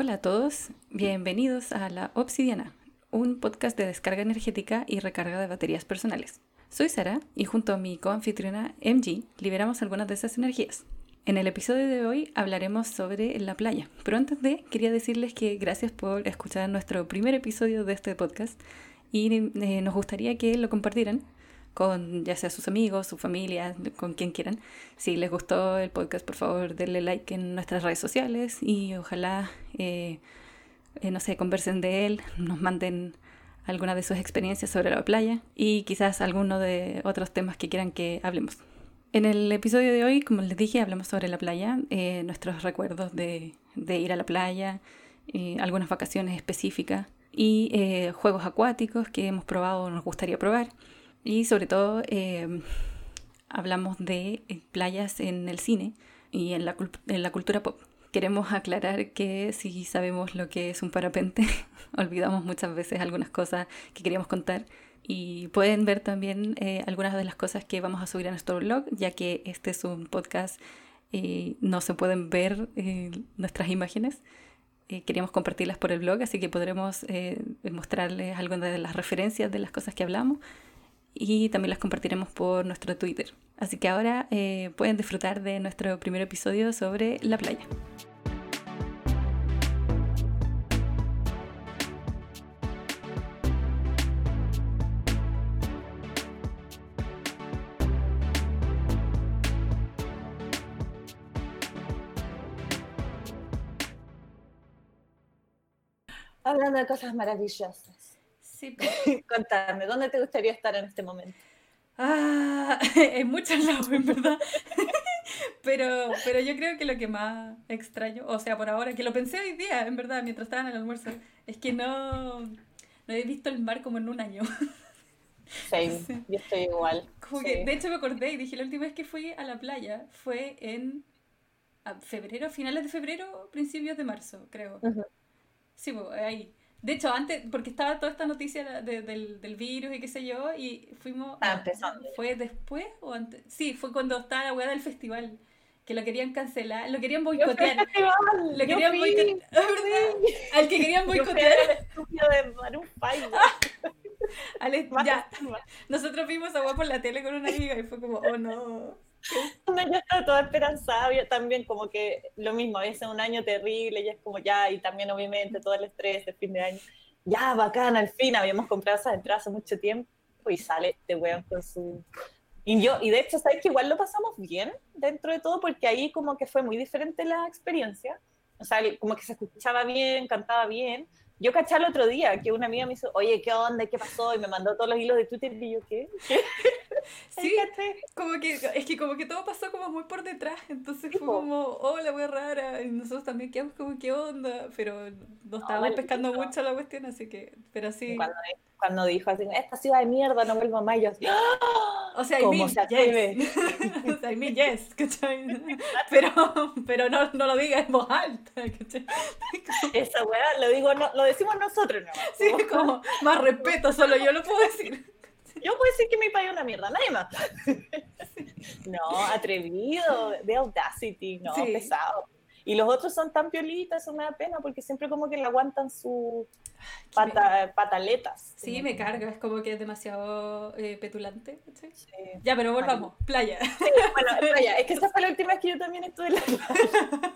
Hola a todos, bienvenidos a La Obsidiana, un podcast de descarga energética y recarga de baterías personales. Soy Sara y junto a mi coanfitriona MG liberamos algunas de esas energías. En el episodio de hoy hablaremos sobre la playa, pero antes de quería decirles que gracias por escuchar nuestro primer episodio de este podcast y eh, nos gustaría que lo compartieran con ya sea sus amigos, su familia, con quien quieran. Si les gustó el podcast, por favor, denle like en nuestras redes sociales y ojalá, eh, eh, no sé, conversen de él, nos manden alguna de sus experiencias sobre la playa y quizás alguno de otros temas que quieran que hablemos. En el episodio de hoy, como les dije, hablamos sobre la playa, eh, nuestros recuerdos de, de, ir a la playa, algunas vacaciones específicas y juegos acuáticos que hemos probado o nos gustaría probar y sobre todo em, hablamos de eh, playas en el cine y en la, en la cultura pop. Queremos aclarar que si sabemos lo que es un parapente, olvidamos muchas veces algunas cosas que queríamos contar y pueden ver también eh, algunas de las cosas que vamos a subir a nuestro blog, ya que este es un podcast y no se pueden ver eh, nuestras imágenes. queríamos compartirlas por el blog, así que podremos mostrarles algunas de las referencias de las cosas que hablamos y también las compartiremos por nuestro Twitter. Así que ahora eh, pueden disfrutar de nuestro primer episodio sobre la playa. Hablando de cosas maravillosas. Sí. Contame, ¿dónde te gustaría estar en este momento? Ah, en muchos lados, en verdad. pero, pero yo creo que lo que más extraño, o sea, por ahora, que lo pensé hoy día, en verdad, mientras estaba en el almuerzo, es que no, no he visto el mar como en un año. Sí, yo estoy igual. Como que, de hecho me acordé y dije, la última vez que fui a la playa fue en febrero, finales de febrero, principios de marzo, creo. Sí, ahí. De hecho, antes, porque estaba toda esta noticia del, del, virus y qué sé yo, y fuimos... Ah, ¿Fue después o antes? Sí, fue cuando estaba la weá del festival, que lo querían cancelar, lo querían boicotear. Lo querían boicotear. Al que querían boicotear. de ya. Nosotros vimos a por la tele con una amiga y fue como, oh no. Yo estaba toda esperanzada, yo también como que lo mismo, había un año terrible y es como ya, y también obviamente todo el estrés de fin de año, ya, bacán, al fin, habíamos comprado esas entradas hace mucho tiempo y sale de weón con su... Y yo, y de hecho, ¿sabes que igual lo pasamos bien dentro de todo? Porque ahí como que fue muy diferente la experiencia, o sea, como que se escuchaba bien, cantaba bien, yo caché el otro día que una amiga me hizo, oye, ¿qué onda? ¿Qué pasó? Y me mandó todos los hilos de Twitter y yo, ¿qué? Sí, como que, es que como que todo pasó como muy por detrás, entonces fue como, hola, muy rara, y nosotros también quedamos como, ¿qué onda? Pero no estábamos pescando mucho la cuestión, así que, pero sí. Cuando, cuando dijo así, esta ciudad de mierda, no vuelvo más, yo así, O sea, I mean, yes. o sea, I mean, yes, ¿cachai? Pero, pero no, no lo digas en voz alta, ¿cachai? Esa weá, lo digo, no, lo decimos nosotros, ¿no? Sí, como, más respeto, solo yo lo puedo decir. Yo puedo decir que mi país es una mierda, nadie más. No, atrevido, de audacity, no, pesado. Y los otros son tan piolitas, eso me da pena, porque siempre como que le aguantan sus pataletas. Sí, me carga, es como que es demasiado eh, petulante. Sí. Ya, pero volvamos, playa. bueno, playa. Es que esta fue la última vez que yo también estuve en la playa.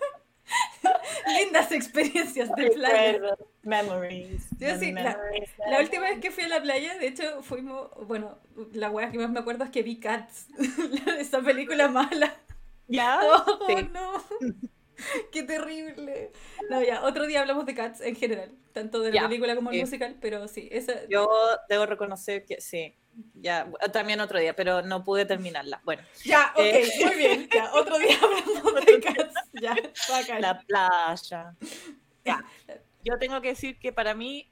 Lindas experiencias de playa. Memories. la, última vez que fui a la playa, de hecho, fuimos. Bueno, la wea que más me acuerdo es que vi Cats, esa película mala. ¿Ya? Oh, no. Qué terrible. No, ya, otro día hablamos de Cats en general, tanto de la película como el musical, pero sí, esa... Yo debo reconocer que sí, ya, también otro día, pero no pude terminarla. Bueno. Ya, ok, eh, muy bien. Ya, otro día hablamos de Cats. Ya, La playa. Ya. Yo tengo que decir que para mí,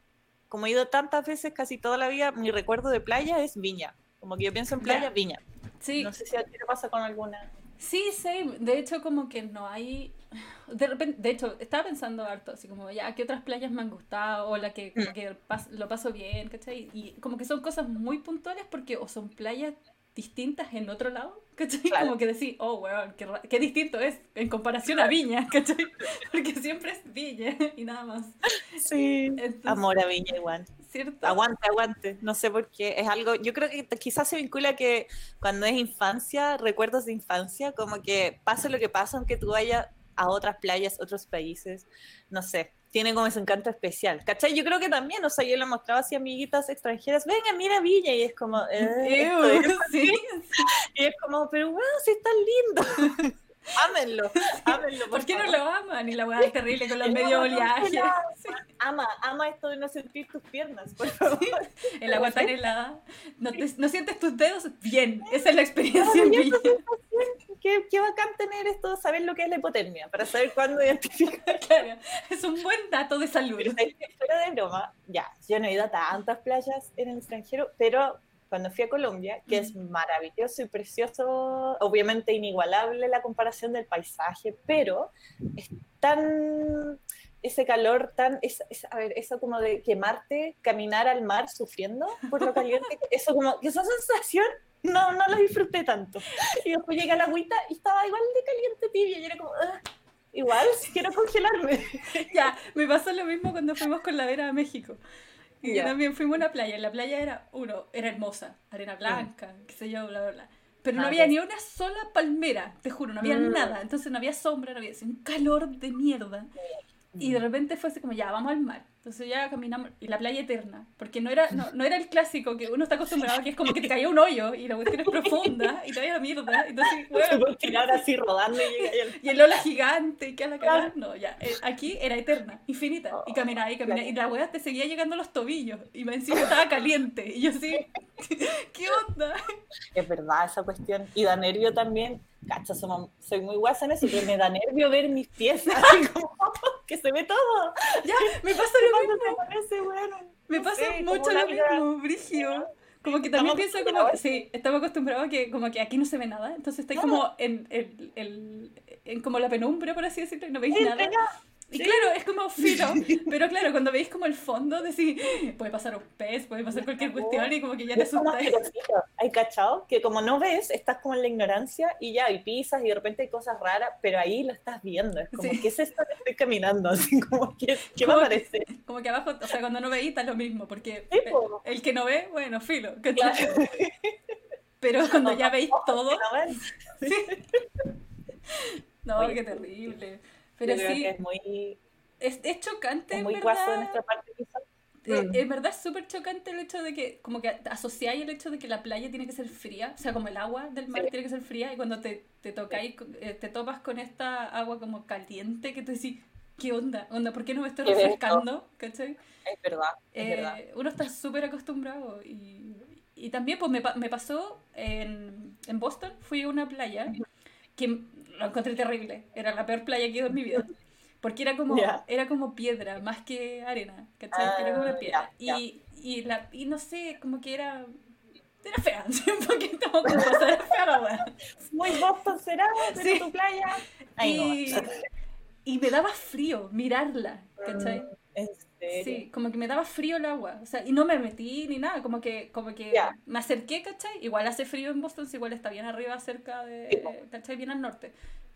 como he ido tantas veces, casi toda la vida, mi recuerdo de playa es Viña. Como que yo pienso en playa, Viña. Sí. No sé si a ti te pasa con alguna. Sí, sí. De hecho, como que no hay de repente, de hecho, estaba pensando harto, así como, ya, ¿qué otras playas me han gustado? O la que, como mm. que lo paso bien, ¿cachai? Y como que son cosas muy puntuales porque o son playas distintas en otro lado, ¿cachai? Como que decís, oh, weón, qué, qué, distinto es en comparación a Viña, ¿cachai? Porque siempre es Viña y nada más. Sí, amor a Viña igual. ¿Cierto? Aguante, aguante. No sé por qué. Es algo, yo creo que quizás se vincula que cuando es infancia, recuerdos de infancia, como que pase lo que pasa, aunque tú vayas a otras playas, otros países, no sé, tiene como ese encanto especial. ¿Cachai? Yo creo que también, o sea, yo le mostraba así a amiguitas extranjeras, venga, mira Villa, y es como, eh, ¿sí? y es como, pero bueno, sí está lindo. Ámenlo, ámenlo. Por, qué no lo aman? Y la weá es terrible con los medio oleajes. Ama, ama esto de no sentir tus piernas, por favor. El agua tan helada. No, no sientes tus dedos bien. Esa es la experiencia. en Villa. Qué, qué, bacán tener esto, saber lo que es la hipotermia, para saber cuándo identificar. Claro, es un buen dato de salud. Pero, fuera de broma, ya, yo no he ido a tantas playas en el extranjero, pero cuando fui a Colombia, que es maravilloso y precioso, obviamente inigualable la comparación del paisaje, pero es tan ese calor tan, es, a ver, eso como de quemarte, caminar al mar sufriendo por lo caliente, eso como, esa sensación no, no la disfruté tanto. Y después llegué a la agüita y estaba igual de caliente tibia y era como, igual quiero congelarme. Ya, me pasó lo mismo cuando fuimos con la Vera a México. Y también fuimos a una playa. La playa era, uno, era hermosa, arena blanca, qué sé yo, bla, bla, bla. Pero no ah, había ni una sola palmera, te juro, no había mm. nada. Entonces no había sombra, no había un calor de mierda. Y de repente fue así como, ya, vamos al mar. Entonces ya caminamos, y la playa eterna, porque no era, no, no, era el clásico que uno está acostumbrado, que es como que te caía un hoyo y la cuestión es profunda y te vaya la mierda. Entonces, bueno, tirar así rodando y, el ola gigante y que a la cara. No, ya, eh, aquí era eterna, infinita, y caminaba y caminaba, y la weá te seguía llegando a los tobillos, y me encima estaba caliente, y yo así, ¿qué onda? Es verdad esa cuestión, y da nervio también, cacha, soy muy guasa en eso, pero me da nervio ver mis pies, así como que se ve todo. Ya, me pasa lo me pasa mucho lo mismo, Brigio. Como que también pienso como, sí, estamos acostumbrados a que como que aquí no se ve nada, entonces estáis como en, en, en, como la penumbra, por así decirlo, y no veis nada. Y claro, es como filo, pero claro, cuando veis como el fondo, decís, puede pasar un pez, puede pasar cualquier cuestión y como que ya te asustas. Hay cachao que como no ves, estás como en la ignorancia y ya, hay pisas y de repente hay cosas raras, pero ahí lo estás viendo. Es como, ¿qué es esto que estoy caminando? Así como, ¿qué, qué me parece? Como que abajo, o sea, cuando no veis está lo mismo, porque el, que no ve, bueno, filo. Pero cuando ya veis todo... No, qué terrible. Pero sí, es muy... Es, es chocante, es muy en verdad. de nuestra parte, eh, En verdad es súper chocante el hecho de que, como que asociáis el hecho de que la playa tiene que ser fría, o sea, como el agua del mar tiene que ser fría, y cuando te, te tocáis, eh, te topas con esta agua como caliente, que tú decís, ¿qué onda? onda ¿Por qué no me estoy refrescando? ¿Cachai? Es verdad, es eh, verdad. Uno está súper acostumbrado y, y, también pues me, me pasó en, en, Boston, fui a una playa que lo encontré terrible. Era la peor playa que he ido en mi vida. Porque era como, era como piedra, más que arena, ¿cachai? era como ah, piedra. Y, y, la, y no sé, como que era... Era fea, un poquito como era fea la Muy Boston será, pero tu playa... y, y me daba frío mirarla, ¿cachai? Sí, como que me daba frío el agua, o sea, y no me metí ni nada, como que, como que me acerqué, ¿cachai? Igual hace frío en Boston, igual está bien arriba, cerca de, ¿cachai? Bien al norte,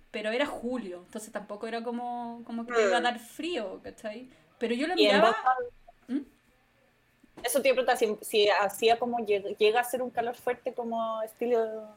pero era julio, entonces tampoco era como, como que me iba a mm. dar frío, ¿cachai? Pero yo lo miraba... ¿Mm? Eso te iba si, si hacía como llega a ser un calor fuerte como estilo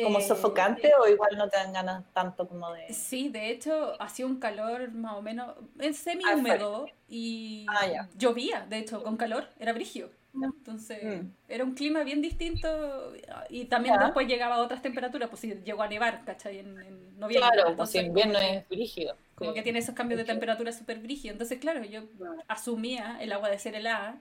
¿Como eh, sofocante o igual no te dan ganas tanto como de...? Sí, de hecho, hacía un calor más o menos semi húmedo y ah, llovía, de hecho, con calor, era brigio. Entonces, mm. era un clima bien distinto y también después llegaba a otras temperaturas, pues si llegó a nevar, ¿cachai? En, en noviembre. Claro, pues en invierno es brígido. Como que tiene esos cambios de temperatura súper brígidos. Entonces, claro, yo asumía el agua de ser helada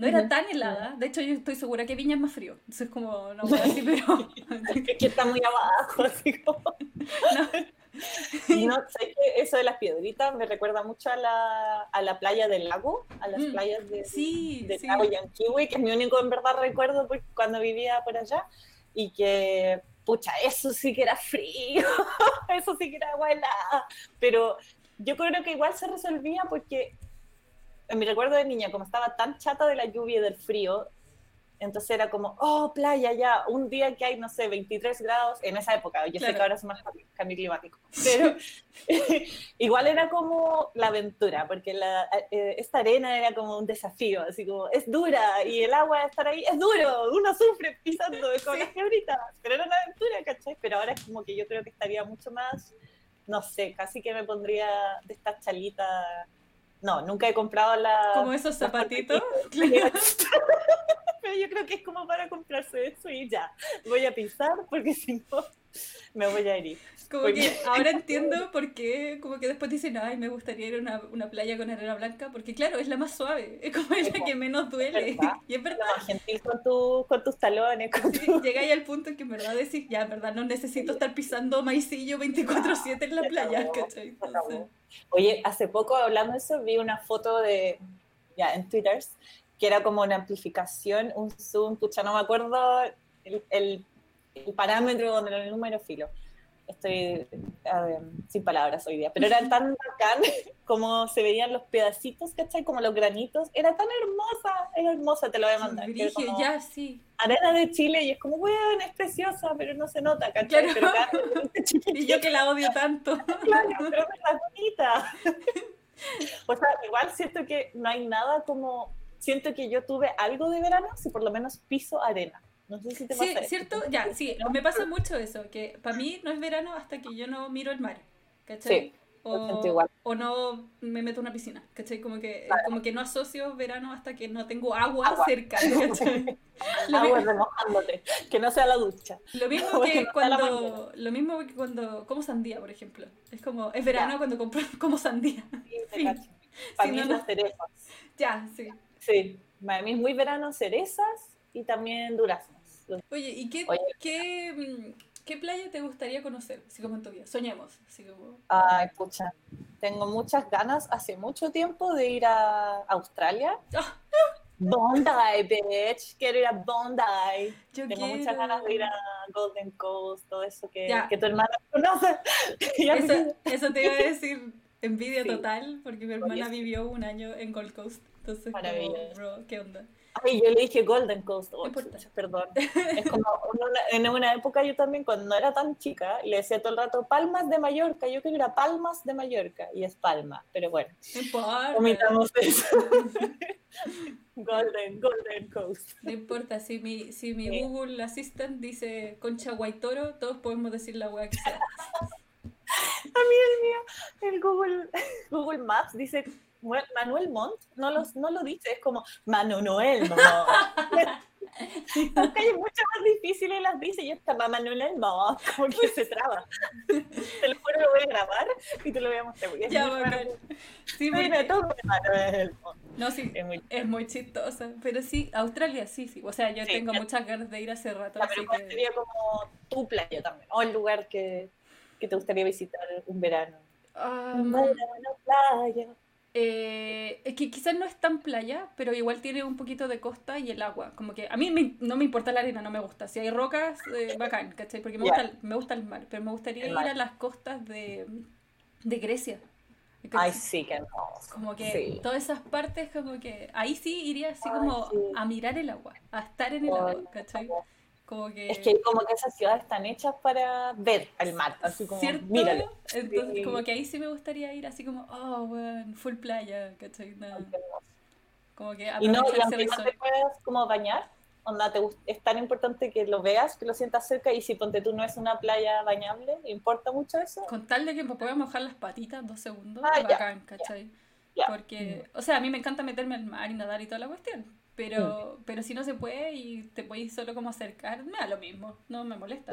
no era tan helada. De hecho, yo estoy segura que Viña es más frío. Entonces, como, no voy a decir, pero. que está muy abajo, así como. no. sé que eso de las piedritas me recuerda mucho a la, a la playa del lago, a las mm, playas de, sí, del lago Yanquiwe, que es mi único en verdad recuerdo cuando vivía por allá. Y que, pucha, eso sí que era frío, eso sí que era agua helada. Pero yo creo que igual se resolvía porque en mi recuerdo de niña, como estaba tan chata de la lluvia y del frío, Entonces era como, oh, playa ya, un día que hay, no sé, 23 grados, en esa época, yo sé que ahora es más cambio climático, pero igual era como la aventura, porque la, eh, esta arena era como un desafío, así como, es dura, y el agua de estar ahí es duro, uno sufre pisando con las quebritas, pero era una aventura, ¿cachai? Pero ahora es como que yo creo que estaría mucho más, no sé, casi que me pondría de estas chalitas no, nunca he comprado la. Como esos zapatitos. Pero yo creo que es como para comprarse eso y ya. Voy a pisar porque si no me voy a herir. Como que ahora entiendo por qué, como que después dicen, ay, me gustaría ir a una, una playa con arena blanca, porque claro, es la más suave, es como la que menos duele. Y es verdad. gentil con, tu, con tus talones. Con tu... Llega al punto en que en verdad decís, ya, en verdad no necesito estar pisando maicillo 24-7 en la playa, ¿cachai? Oye, hace poco hablando de eso, vi una foto de, ya, en Twitter, que era como una amplificación, un zoom, pucha, no me acuerdo el, el, el parámetro del número filo. Estoy sin palabras hoy día, pero era tan bacán como se veían los pedacitos, ¿cachai? Como los granitos. Era tan hermosa, era hermosa, te lo voy a mandar. ya, sí. Arena de Chile y es como, bueno, es preciosa, pero no se nota, ¿cachai? Pero y yo que la odio tanto. claro, pero es bonita. o sea, igual siento que no hay nada como, siento que yo tuve algo de verano si por lo menos piso arena. No sé si te pasa. Sí, ¿cierto? Ya, sí, me pasa mucho eso, que para mí no es verano hasta que yo no miro el mar, ¿cachai? Sí. O, o, no me meto en una piscina, ¿cachai? Como que, como que no asocio verano hasta que no tengo agua, cerca, ¿cachai? agua remojándote, que no sea la ducha. Lo mismo que cuando, lo mismo que cuando como sandía, por ejemplo. Es como, es verano cuando compro, como sandía. Sí, Para mí las cerezas. Ya, sí. Sí, para mí es muy verano cerezas y también duraznos. Oye, ¿y qué, qué, mm, qué, playa te gustaría conocer? Así como en tu vida. Soñemos. Así como... Ay, pucha. Tengo muchas ganas hace mucho tiempo de ir a Australia. Ah. Bondi, bitch. Quiero ir a Bondi. Yo Tengo muchas ganas de ir a Golden Coast, todo eso que, que tu hermana conoce. eso, eso, te iba a decir. Envidia total, porque mi hermana vivió un año en Gold Coast. Entonces, como, bro, ¿qué onda? Ay, yo le dije Golden Coast. Oh, perdón. Es como en una época yo también, cuando no era tan chica, le decía todo el rato Palmas de Mallorca. Yo creo que era Palmas de Mallorca y es Palma, pero bueno. Comitamos eso. Golden, Golden Coast. No importa, si mi, si mi Google Assistant dice Concha Guaitoro, todos podemos decir la weá que sea. A mí el mío, el Google, Google Maps dice Manuel Montt no, los, no lo dice, es como Manuel Montt. Las calles mucho más difíciles las dice y está Manuel Montt, como que se traba. Te lo juro, lo voy a grabar y te lo voy a mostrar. Ya, bacán. Sí, Manuel No, sí, es muy, es muy chistosa. Pero sí, Australia sí, sí. O sea, yo tengo muchas ganas de ir hace rato. pero que... sería como tu playa también, o el lugar que, que te gustaría visitar un verano. Um, una playa. Eh, es que quizás no es tan playa, pero igual tiene un poquito de costa y el agua. Como que a mí no me importa la arena, no me gusta. Si hay rocas, eh, bacán, ¿cachai? Porque me, gusta, me gusta el mar, pero me gustaría ir a las costas de, de Grecia. Ay, sí, que no. Como que todas esas partes, como que ahí sí iría así como a mirar el agua, a estar en el agua, ¿cachai? Es que como que esas ciudades están hechas para ver el mar, así como, ¿Cierto? míralo. Entonces, como que ahí sí me gustaría ir así como, oh, bueno, full playa, ¿cachai? Como que y no, y aunque no te puedas como bañar, onda, te, es tan importante que lo veas, que lo sientas cerca, y si ponte tú no es una playa bañable, ¿importa mucho eso? Con tal de que me pueda mojar las patitas dos segundos, ah, bacán, ¿cachai? Porque, mm. o sea, a mí me encanta meterme al mar y nadar y toda la cuestión, pero, mm. pero si no se puede y te puedes solo como acercar, me da lo mismo, no me molesta.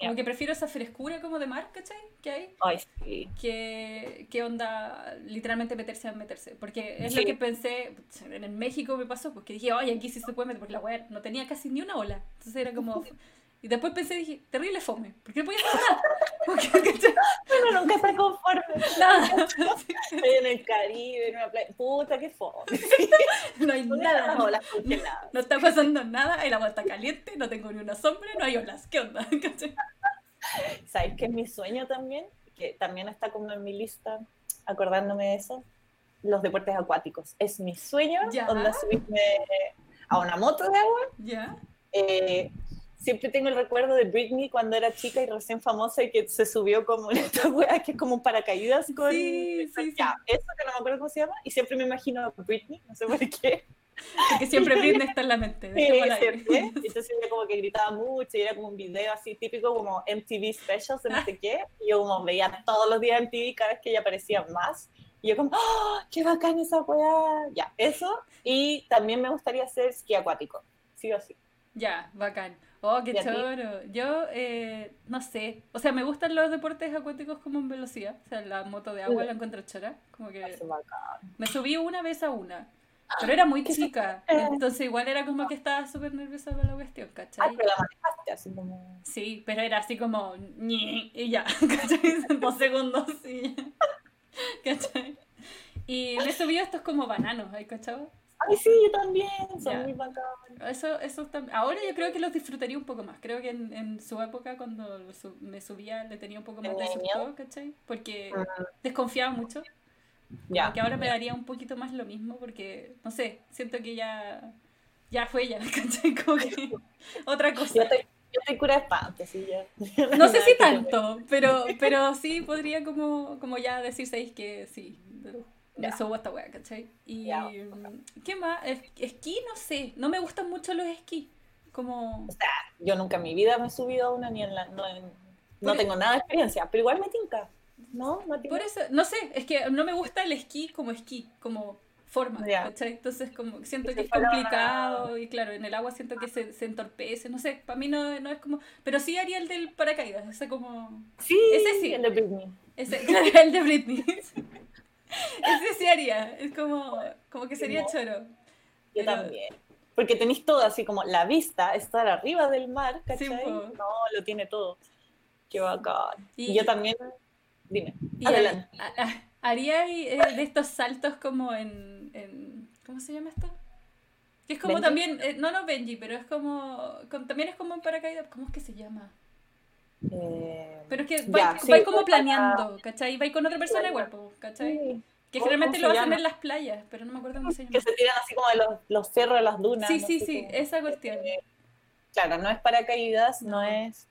Como que prefiero esa frescura como de mar, ¿cachai? Que hay. Ay, sí. Que, que onda literalmente meterse a meterse. Porque es lo que pensé, en México me pasó, porque dije, oye, aquí sí se puede meter, porque la weá no tenía casi ni una ola. Entonces era como, Y después pensé, dije, terrible fome, ¿por qué no podía hacer nada? bueno, nunca está conforme. Nada. Estoy en el Caribe, en una playa. Puta, qué fome. no hay nada. No, está pasando nada, el agua está caliente, no tengo ni una sombra, no hay olas. ¿Qué onda? ¿Sabes qué es mi sueño también? Que también está como en mi lista, acordándome de eso. Los deportes acuáticos. Es mi sueño, ¿Ya? subirme a una moto de agua. Ya. Eh, siempre tengo el recuerdo de Britney cuando era chica y recién famosa y que se subió como en esta wea que es como un paracaídas con... Sí, sí, sí. Ya, eso que no me acuerdo cómo se llama y siempre me imagino a Britney, no sé por qué. Porque siempre Britney está en la mente. Sí, siempre. Entonces ella como que gritaba mucho y era como un video así típico como MTV Specials de no sé qué. Y yo como veía todos los días MTV cada vez que ella aparecía más. Y yo como, ¡oh, qué bacán esa weá! Ya, eso. Y también me gustaría hacer esquí acuático, sí o sí. Ya, bacán. Oh, qué choro. Yo, eh, no sé. O sea, me gustan los deportes acuáticos como en velocidad. O sea, la moto de agua la encuentro chora. Como que me subí una vez a una. Pero era muy ¿Qué chica. Entonces igual era como que estaba súper nerviosa con la cuestión, Ah, ¿cachai? pero la manejaste así como... Sí, pero era así como y ya, ¿cachai? En Dos segundos y ya. ¿Cachai? Y me subí a estos como bananos, ¿hay cachado? Ay, sí, yo también, son Ya. muy bacán. Eso, eso tam- Ahora yo creo que los disfrutaría un poco más. Creo que en, en su época, cuando me subía, le tenía un poco más de ¿Tenía susto? ¿cachai? Porque Mm, desconfiaba mucho. Ya. Que ahora me daría un poquito más lo mismo, porque, no sé, siento que ya, ya fue ya, ¿cachai? Como que otra Yo cosa. estoy, yo estoy cura de espanto, sí, ya. No sé si tanto, pero, pero sí podría como, como ya decir, ¿sabéis que sí? Me a esta wea, ¿cachai? Y mm, ¿qué más? Es- Esquí, no sé, no me gustan mucho los esquí. Como, O sea, yo nunca en mi vida me he subido a una ni en la... No, en- no Por- tengo nada de experiencia, pero igual me tinca. ¿No? ¿No tinca? por eso, no sé, es que no me gusta el esquí como esquí, como forma, Ya. ¿cachai? Entonces como siento Si que es complicado y claro, en el agua siento que se, se entorpece, no sé, para mí no, no es como, pero sí haría el del paracaídas, ese como, Sí, Ese sí. el de Britney. ese, claro, el de Britney. Ese sí haría, es como, como que sería No. choro. Yo Pero- también. Porque tenéis todo así como la vista, estar arriba del mar, ¿cachai? Sí, no, lo tiene todo. Qué bacán. Y- Y, yo también, dime, Y adelante. ha- ha- haría eh, de estos saltos como en, en- ¿cómo se llama esto? Que es como ¿Benji? también, eh, no, no Benji, pero es como, con- también es como en paracaídas, ¿cómo es que se llama? Eh, Pero es que vais sí, como para- planeando, ¿cachai? Vais con otra persona igual, ¿cachai? sí, Que ¿Cómo- generalmente lo hacen en las playas, pero no me acuerdo cómo se llama. que se tiran así como de los, los cerros de las dunas. Sí, no sí, sí, cómo. esa cuestión. Eh, Claro, no es paracaídas, no, es...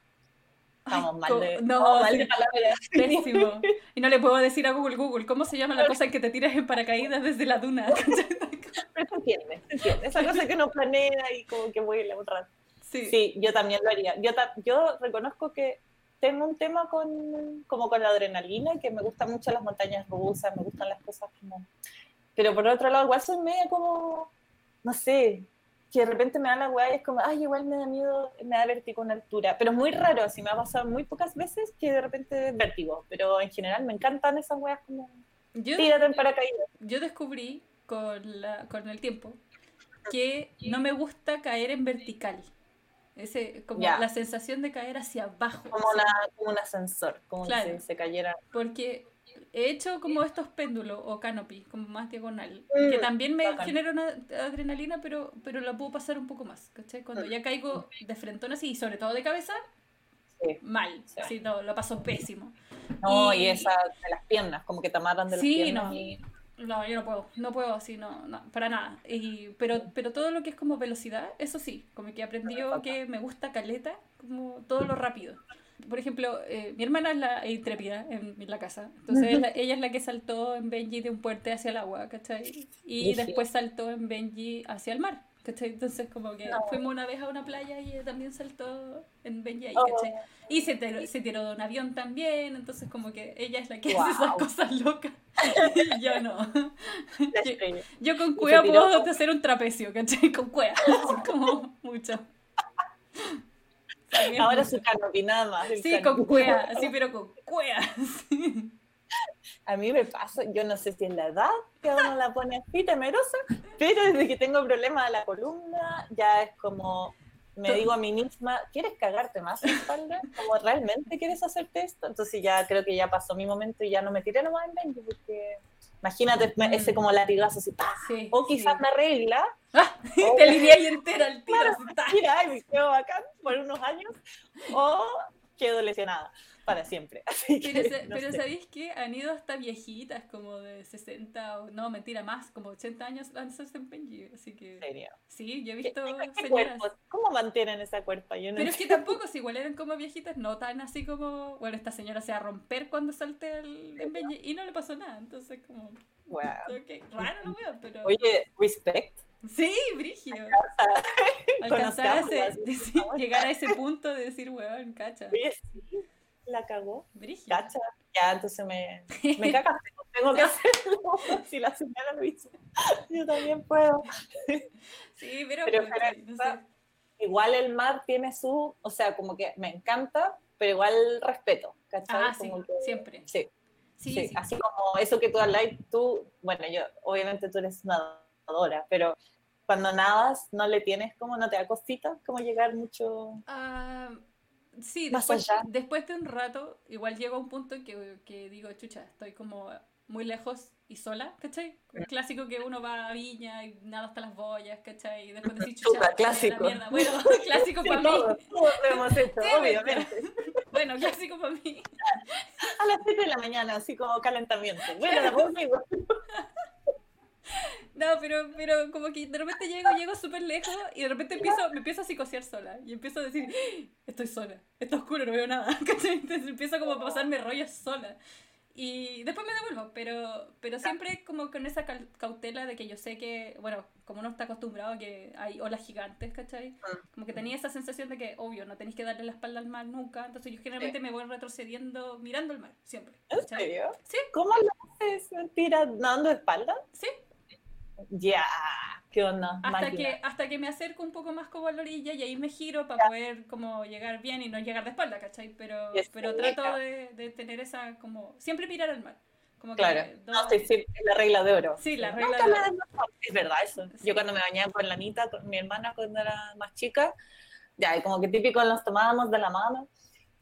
Estamos Ay, mal de, no, mal de palabras. Pésimo. Y no le puedo decir a Google, Google, ¿cómo se llama la cosa en que te tiras en paracaídas desde la duna? Pero se entiende, se entiende. Esa cosa que uno planea y como que vuela un rato. Sí. Sí, yo también lo haría. Yo, yo reconozco que tengo un tema con, como con la adrenalina, que me gustan mucho las montañas rusas, me gustan las cosas como... Pero por otro lado, igual soy media como, no sé, que de repente me da la weá y es como, ay, igual me da miedo, me da vértigo en altura. Pero es muy raro, así me ha pasado muy pocas veces que de repente vértigo. Pero en general me encantan esas weas como, Yo, tírate en paracaídas. yo descubrí con, la, con el tiempo que no me gusta caer en vertical. Ese, como la sensación de caer hacia abajo. Como, una, como un ascensor, como Claro. si se cayera. Porque he hecho como estos péndulos o canopy, como más diagonal, Mm, que también me bacán. genera una adrenalina, pero, pero la puedo pasar un poco más, ¿cachai? Cuando Mm. ya caigo de frentón así, y sobre todo de cabeza, Sí. mal, Sí. así no, lo paso pésimo. No, y, Y- esa de las piernas, como que te amarran de las Sí, piernas. no. y- No, yo no puedo, no puedo así, no, no, para nada. Y, pero, pero todo lo que es como velocidad, eso sí, como que he aprendido que me gusta caleta, como todo lo rápido. Por ejemplo, eh, mi hermana es la intrépida en, en la casa, entonces es la- ella es la que saltó en Benji de un puente hacia el agua, ¿cachai? Y después saltó en Benji hacia el mar, ¿cachai? Entonces como que No. fuimos una vez a una playa y ella también saltó en Benji ahí, Oh. ¿cachai? Y se tiró, se tiró de un avión también, entonces como que ella es la que hace esas cosas locas. Y yo no. Yo, con cueva puedo hacer un trapecio, ¿cachai? Con cueva, como mucho. También Ahora mucho. su canopy, nada más. el Sí, con cueva, sí, pero con cueva. sí. A mí me pasa, yo no sé si es la edad que uno la pone así temerosa, pero desde que tengo problemas de la columna, ya es como, me digo a mí misma, ¿quieres cagarte más en espalda? Como, ¿realmente quieres hacerte esto? Entonces ya creo que ya pasó mi momento y ya no me tiré nomás en 20, porque imagínate me- ese como latigazo así, ¡pah! Sí, o quizás sí. me arregla, ¡Ah! Te lidié ahí entera al tiro. Claro. así, mira, y me quedo bacán por unos años, o quedo lesionada. Para siempre. Así que, Pero, no. ¿sabéis que han ido hasta viejitas, como de 60 o no, mentira, más, como 80 años hacerse en Benji? Así que ¿En serio? sí, yo he ¿Qué, visto qué señoras. cuerpos? ¿Cómo mantienen esa cuerpa? Yo no Pero es que tampoco, si igual eran como viejitas, no tan así como, bueno, esta señora se va a romper cuando salte el en Benji y no le pasó nada, entonces como, Wow. ok, raro lo veo, pero Oye, respect. sí, brigio. Alcanzar a ese- decir- llegar a ese punto de decir, weón, cacha, sí, la cagó. brigio. Cacha. Ya, entonces me, me cagaste. Tengo que hacerlo. Si la señora lo hizo, yo también puedo. Sí, pero, Pero para no sé. Igual el mar tiene su, o sea, como que me encanta, pero igual respeto, ¿cachai? Ah, sí, que- siempre. sí, Sí, sí, sí. así como eso que tú hablas, tú, bueno, yo, obviamente tú eres nadadora, pero cuando nadas no le tienes como, no te da cosita, como llegar mucho... Ah, sí, Más después, allá. después de un rato, igual llego a un punto que, que digo, chucha, estoy como muy lejos y sola, ¿cachai? Un clásico que uno va a Viña y nada hasta las boyas, ¿cachai? Y después decís, chucha, la clásico. mierda. Bueno, clásico para todos, mí. todos lo hemos hecho, Sí, obviamente. Bueno, clásico para mí. A las 7 de la mañana, así como calentamiento. Bueno, la conmigo. No, pero, pero como que de repente llego, llego súper lejos y de repente empiezo, me empiezo a psicosear sola. Y empiezo a decir, "¡Ah! estoy sola, está oscuro, no veo nada. Entonces empiezo como a pasarme rollos sola. Y después me devuelvo, pero, pero siempre como con esa cautela de que yo sé que, bueno, como uno está acostumbrado a que hay olas gigantes, ¿cachai? Como que tenía esa sensación de que, obvio, no tenéis que darle la espalda al mar nunca. Entonces yo generalmente me voy retrocediendo mirando el mar, siempre. ¿En serio? Sí. ¿Cómo lo haces? ¿Mentira? ¿Nadando de espalda? Sí, Ya, ¿qué onda? Hasta máquina? que, hasta que me acerco un poco más como a la orilla y ahí me giro para poder como llegar bien y no llegar de espalda, ¿cachai? Pero, Yes, pero trato de, de tener esa como... Siempre mirar al mar. Como que Claro, dos- no, sí, sí, la regla de oro. Sí, la Nunca regla de me oro. Es verdad eso. Sí. Yo cuando me bañaba con la Anita, con mi hermana cuando era más chica, ya, y como que típico nos tomábamos de la mano.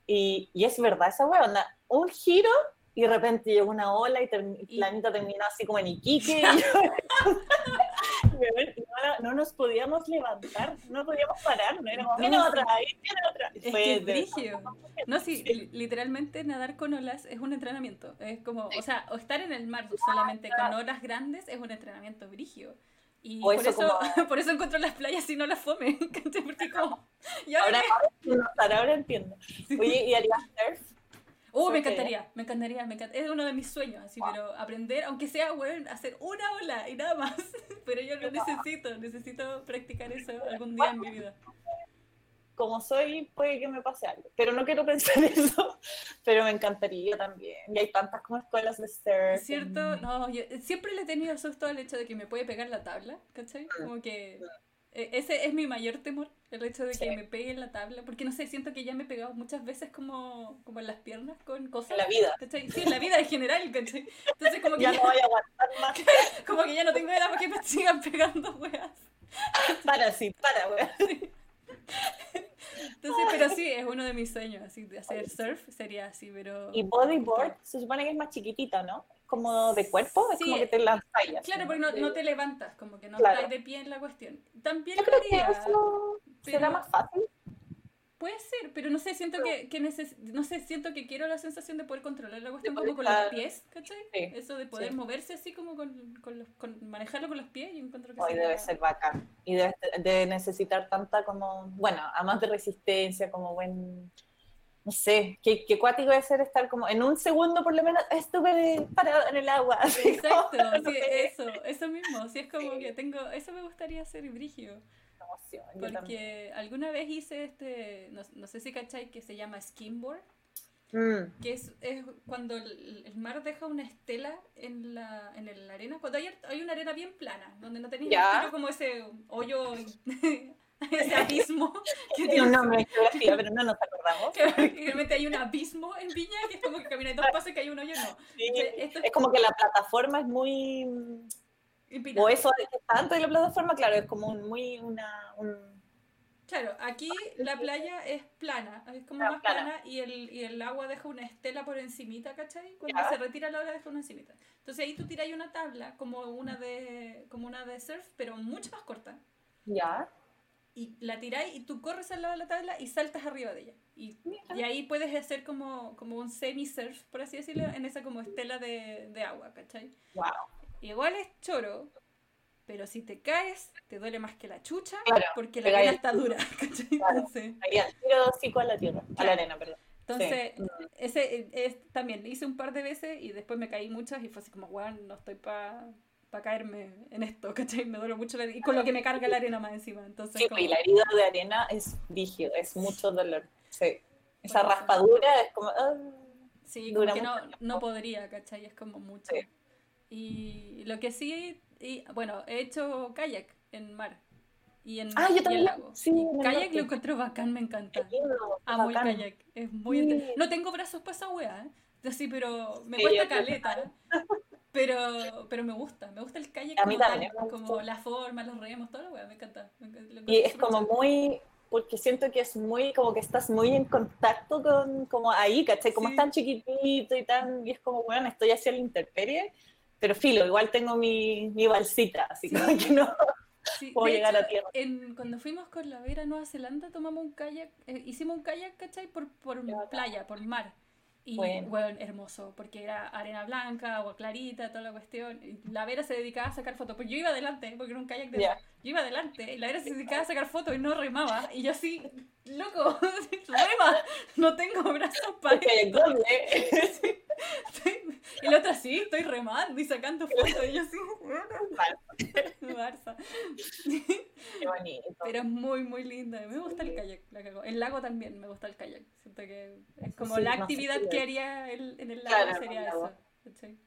Y, y es verdad esa hueá, onda, un giro y de repente llegó una ola y, la Anita terminó así como en Iquique. no, no nos podíamos levantar, no podíamos parar, no No, viene sí. otra, ahí viene otra. Es Fue que es brígido. No, sí, li- literalmente nadar con olas es un entrenamiento. Es como, o sea, o estar en el mar solamente con olas grandes es un entrenamiento brígido. Y por eso como- por eso encuentro las playas y no las fome. Porque como, ¿y ahora Ahora, ahora, entiendo? Oye, ¿y harías surf? Uh, me encantaría, me encantaría, me encanta- es uno de mis sueños, así, pero aprender, aunque sea, bueno, hacer una ola y nada más, pero yo lo necesito, necesito practicar eso algún día en mi vida. como soy, puede que me pase algo. Pero no quiero pensar eso. Pero me encantaría también. Y hay tantas como escuelas de surf. ¿Cierto? No, yo siempre le he tenido susto al hecho de que me puede pegar la tabla, ¿cachai? Mm. Como que ese es mi mayor temor, el hecho de que Sí. me pegue en la tabla, porque no sé, siento que ya me he pegado muchas veces como, como en las piernas con cosas. En la vida. ¿cachai? Sí, en la vida en general, ¿cachai? Entonces como que Ya ya, no voy a aguantar más. como que ya no tengo edad para que me sigan pegando, weas. Para, sí, para, güey. Entonces, pero sí, es uno de mis sueños, así, de hacer surf sería así, pero... Y bodyboard se supone que es más chiquitita, ¿no? Como de cuerpo, es Sí. como que te lanzas Claro, porque no, no te levantas, como que no Claro. estás de pie en la cuestión. También Yo creo que haría, eso será pero- más fácil. Puede ser, pero no sé, siento que, que neces- no sé, siento que quiero la sensación de poder controlar la cuestión como con los pies, ¿cachai? Sí, Eso de poder sí. moverse así como con, con los, con manejarlo con los pies, yo encuentro que Hoy sería- debe ser bacán. Y debe de necesitar tanta como, bueno, además de resistencia, como buen, no sé, qué, qué cuático debe ser estar como en un segundo por lo menos estuve parado en el agua. así como, Exacto, no sí, eso, eso mismo, sí es como que tengo, eso me gustaría hacer brigio. Emoción. Porque alguna vez hice este, no, no sé si cachai, que se llama skimboard, Mm, que es, es cuando el, el mar deja una estela en la, en la arena, cuando hay, hay una arena bien plana, donde no tenéis como ese hoyo, ese abismo, que Tiene un nombre geografía, pero no nos acordamos. realmente hay un abismo en Viña, que es como que camináis dos pasos y que hay un hoyo, no. Sí, Esto Es como que la plataforma es muy... O eso que está antes de la plataforma, claro, es como un, muy una... Un, Claro, aquí la playa es plana, es como Ah, más plana. plana y el, y el agua deja una estela por encimita, ¿cachai? Cuando Ya. se retira la ola deja una encimita. Entonces ahí tú tiras una tabla como una de como una de surf, pero mucho más corta. ya. Y la tiráis y tú corres al lado de la tabla y saltas arriba de ella. Y, y ahí puedes hacer como, como un semi-surf, por así decirlo, en esa como estela de, de agua, ¿cachai? Wow. Igual es choro, pero si te caes, te duele más que la chucha, Claro, porque la arena está dura, ¿cachai? Claro. Entonces, tiro a la tierra, a la arena, perdón. entonces Sí. ese eh, es, también hice un par de veces y después me caí muchas y fue así como, weón, no estoy para pa caerme en esto, ¿cachai? Me duele mucho la y con lo que me carga la arena más encima, entonces Sí, como- y la herida de arena es rígido, es mucho dolor. Sí. Esa Bueno, raspadura es como. ah, Sí, como que no, no podría, ¿cachai? Es como mucho. Sí. Y lo que sí, y, bueno, he hecho kayak en mar y en, Ah, yo también. lago. Sí, Y en el kayak lo encuentro bacán, me encanta. lindo, Amo el bacán. kayak, es muy... Sí. entre- No tengo brazos para esa weá, ¿eh? Así, pero me Sí, cuesta caleta. Pero, pero me gusta, me gusta el kayak A mí como, también como la forma, los remos, toda la weá, me encanta. me encanta, lo Y es como muy, porque siento que es muy, como que estás muy en contacto con, como ahí, ¿cachai? Como Sí. es tan chiquitito y tan, y es como, bueno, estoy hacia la intemperie, pero filo, igual tengo mi, mi balsita, así Sí. que no, Sí, puedo de llegar hecho, a tierra. En, cuando fuimos con la Vera a Nueva Zelanda, tomamos un kayak, eh, hicimos un kayak, ¿cachai? Por, por playa, por mar. Y, Bueno. bueno, hermoso, porque era arena blanca, agua clarita, toda la cuestión. La Vera se dedicaba a sacar fotos, pues yo iba adelante, porque era un kayak de... Yo iba adelante, y la Vera se dedicaba a sacar fotos y no remaba. Y yo así, loco, rema, no tengo brazos para Porque hay esto. doble. Y la otra sí, estoy remando y sacando fotos. Y yo así, Barça. Qué bonito. Pero es muy, muy linda. Me gusta el kayak, la cago. El lago también me gusta el kayak. Siento que es como Sí, la actividad que haría el- en el lago Claro, sería. ¿cachai?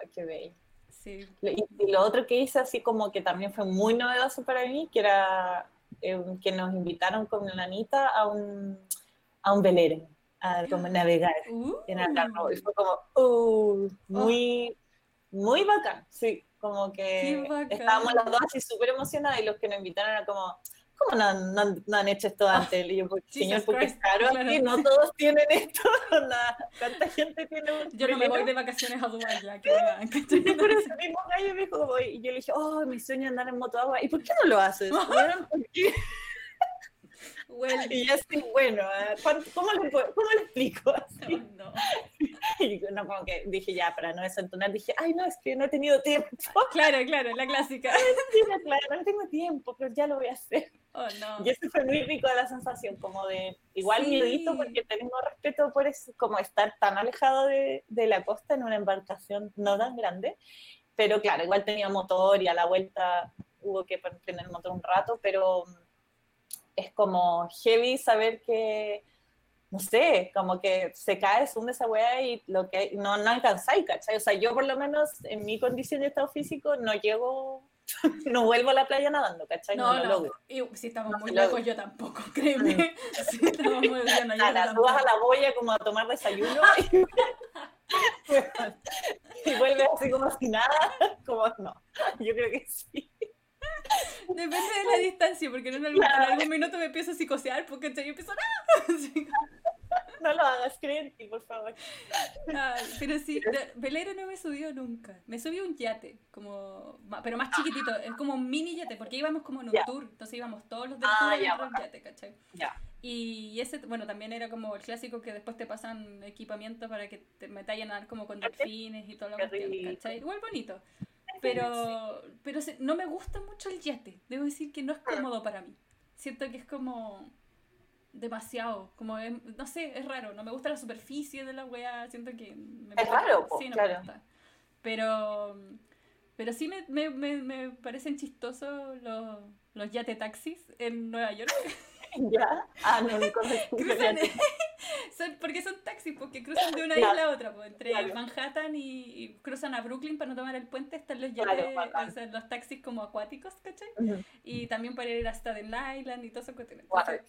Ay, qué bello. Sí. Y, y lo otro que hice así como que también fue muy novedoso para mí, que era eh, que nos invitaron con la Anita a un, a un velero, a como navegar Uh, en Algarrobo. Y fue como, uh, muy, muy bacán, sí, como que estábamos las dos así súper emocionadas y los que nos invitaron era como, ¿cómo no, han- no no han hecho esto antes? Y yo, "Porque, Jesus señor, porque es caro claro. aquí, no todos tienen esto, onda, ¿cuánta gente tiene un yo no me voy de vacaciones a Dubái ya, que vean, ¿cachai? Y por ese mismo gallo me dijo, voy. y yo le dije, oh, mi sueño es andar en moto agua. ¿Y por qué no lo haces? ¿por qué? Well, Y yo así, bueno, eh, ¿cuánto- ¿cómo puedo- cómo le explico? Así. no, no. Y no, como que dije ya, para no desentonar, dije, ay, no, es que no he tenido tiempo. Claro, claro, la clásica. Mira, claro, no tengo tiempo, pero ya lo voy a hacer. Oh, no. Y eso fue muy rico la sensación, como de, igual Sí. miedito, porque tengo respeto por eso, como estar tan alejado de, de la costa en una embarcación no tan grande. Pero claro, igual tenía motor y a la vuelta hubo que el motor un rato, pero es como heavy saber que, no sé, como que se cae, se hunde esa weá y lo que no, no alcanzáis, ¿cachai? O sea, yo por lo menos en mi condición de estado físico no llego, no vuelvo a la playa nadando, ¿cachai? No, No, lo no, logro. y si estamos No muy logra. lejos, yo tampoco, créeme. Si estamos muy yo no llego Nada, tú vas a la boya como a tomar desayuno y, y vuelves así como si nada, como no. Yo creo que sí. Depende de la distancia, porque en algún, en algún minuto me empiezo a psicosear, porque yo empiezo ¡ah! No lo hagas, cree en ti, por favor. Pero sí, velero no me subió nunca. Me subí un yate, como, pero más chiquitito, es como un mini yate, porque íbamos como en un Ya. tour, entonces íbamos todos los del Ah, tour ya, otro bacán. yate, ¿cachai? Ya. Y ese, bueno, también era como el clásico que después te pasan equipamiento para que te metáis a nadar como con delfines y todo lo rico. ¿cachai? Igual bonito. Pero, pero se- no me gusta mucho el yate. Debo decir que no es cómodo para mí. Siento que es como demasiado, como es- no sé, es raro. No me gusta la superficie de la wea. Siento que me Es raro, po, sí, no claro. me gusta. Pero, pero sí me, me, me, me parecen chistosos los, los yate taxis en Nueva York. ¿Ya? Ah, no, no cruzan, son, porque son taxis, porque cruzan de una isla a otra, pues, entre Claro. Manhattan y, y cruzan a Brooklyn para no tomar el puente, están los yates, bacán. o sea, los taxis como acuáticos, ¿cachai? Y también para ir a Staten Island y todo eso. Entonces,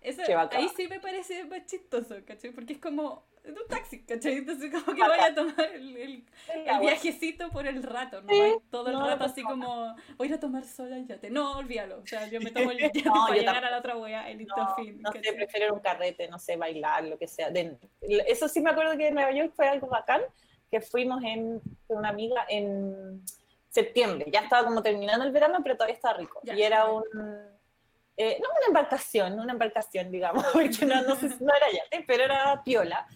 eso, ahí sí me parece más chistoso, ¿cachai? Porque es como es un taxi, ¿cachai? Entonces como que vaya a tomar el, el, el viajecito por el rato, ¿no? Sí, todo el no, rato así como, voy a tomar sol al yate. No, olvídalo. O sea, yo me tomo el yate No, para llegar a la otra wea, el No, fin. no sé, prefiero un carrete, no sé, bailar, lo que sea. De- eso sí me acuerdo que en Nueva York fue algo bacán, que fuimos en, con una amiga en septiembre. Ya estaba como terminando el verano, pero todavía estaba rico. Ya. Y era un... eh, no una embarcación, una embarcación, digamos, porque no, no, sé, no era yate, pero era piola.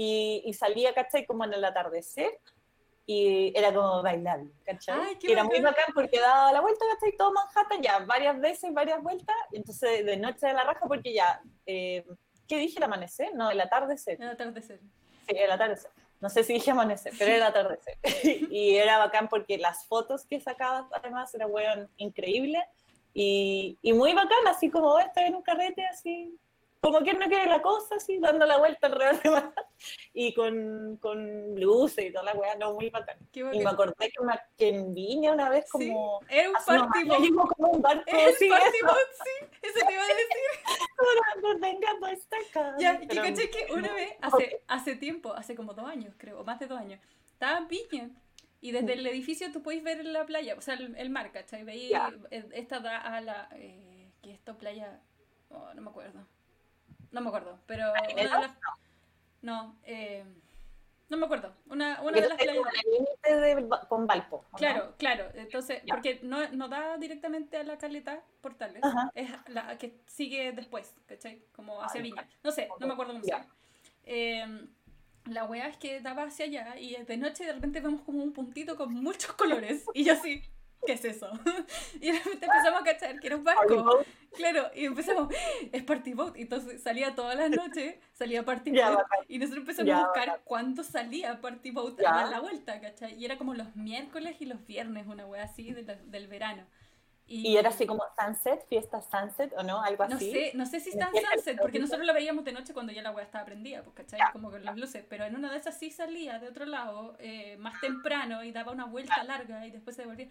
Y, y salía, ¿cachai? Como en el atardecer y era como bailar, ¿cachai? era muy bacán porque daba la vuelta, ¿cachai? Todo Manhattan ya varias veces, varias vueltas, y entonces de noche de la raja porque ya, eh, ¿qué dije? ¿El amanecer? No, el atardecer. El atardecer. Sí, el atardecer. No sé si dije amanecer, pero era atardecer. y era bacán porque las fotos que sacabas además eran, weón, increíbles y, y muy bacán, así como estar en un carrete así como quien no quiere la cosa, así, dando la vuelta alrededor de Manhattan, y con, con luces y toda la weá, no, muy bacán. Y me acordé que, una, que en Viña una vez como... Sí, era un party boat. como un barco, sí, party boat, sí, eso te iba a decir. no tenga puesta acá. Ya, y caché que una vez, hace, hace tiempo, hace como dos años, creo, o más de dos años, estaba en Viña, y desde el edificio tú podéis ver la playa, o sea, el, mar, ¿cachai? Veis, esta da a la... Eh, ¿Qué es esto? Playa... Oh, no me acuerdo no me acuerdo, pero una de las... No, eh, no me acuerdo. Una, una de las playas. límite con Valpo. Claro, claro. Entonces, porque no, no, da directamente a la caleta Portales, es la que sigue después, ¿cachai? Como hacia Viña. No sé, no me acuerdo cómo se llama. Eh, la weá es que daba hacia allá y de noche de repente vemos como un puntito con muchos colores. Y yo así, ¿qué es eso? y de repente empezamos a cachar que era un barco. Claro, y empezamos, es Party Boat. Y entonces salía todas las noches, salía Party Boat. y nosotros empezamos a buscar cuándo salía Party Boat a dar la vuelta, ¿cachai? Y era como los miércoles y los viernes, una wea así del verano. Y, era así como Sunset, fiesta Sunset o no, algo así. No sé, no sé si está en Sunset, porque nosotros lo veíamos de noche cuando ya la wea estaba prendida, pues, ¿cachai? Como con las luces. Pero en una de esas sí salía de otro lado, eh, más temprano, y daba una vuelta larga y después se devolvía.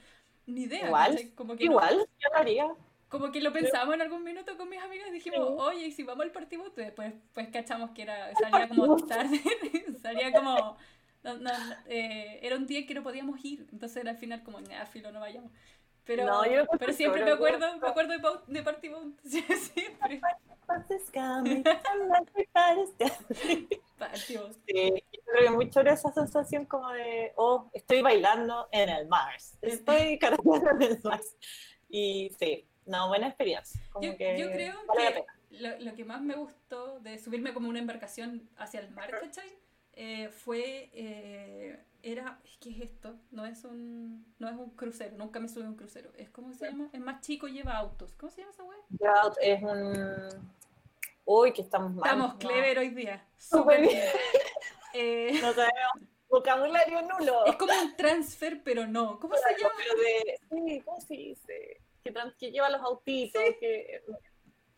Ni idea. Igual, como que igual, yo lo haría. Como que lo pensamos en algún minuto con mis amigas, dijimos, oye, ¿y si vamos al partido? Después pues cachamos que era, salía como tarde, salía como... No, eh, era un día que no podíamos ir, entonces era al final como, ah, filo, no vayamos. Pero, pero siempre me acuerdo, me acuerdo de, de Party Boat, siempre. Sí, yo que era esa sensación como de, oh, estoy bailando en el Mars, estoy cargando en el Mars. Y sí, no, buena experiencia. yo, yo, creo que lo, lo, que más me gustó de subirme como una embarcación hacia el mar, ¿cachai? Eh, fue, eh, era, ¿qué es esto? No es un, no es un crucero, nunca me subí a un crucero. Es como se llama, es más chico, lleva autos. ¿Cómo se llama esa web? Es un Uy, que estamos mal. Estamos clever hoy día. Súper bien. Eh, no sabemos. Vocabulario nulo. Es como un transfer, pero no. ¿Cómo se llama? Pero de, sí, ¿cómo se dice? Que, que lleva los autitos, que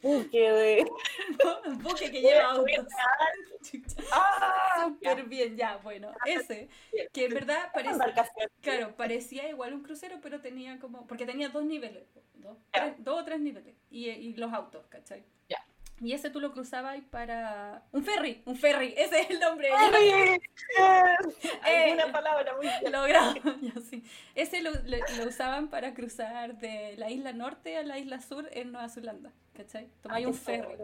buque de buque que lleva autos ah, súper bien ya bueno ese que en verdad parecía claro parecía igual un crucero pero tenía como porque tenía dos niveles dos, dos o tres niveles y, y los autos ¿cachai? ya y ese tú lo cruzabas para. Un ferry, un ferry, ese es el nombre. ¡Ferry! Eh, una palabra muy Logrado, sí. Ese lo, lo, usaban para cruzar de la isla norte a la isla sur en Nueva Zelanda, ¿cachai? Tomáis un ferry.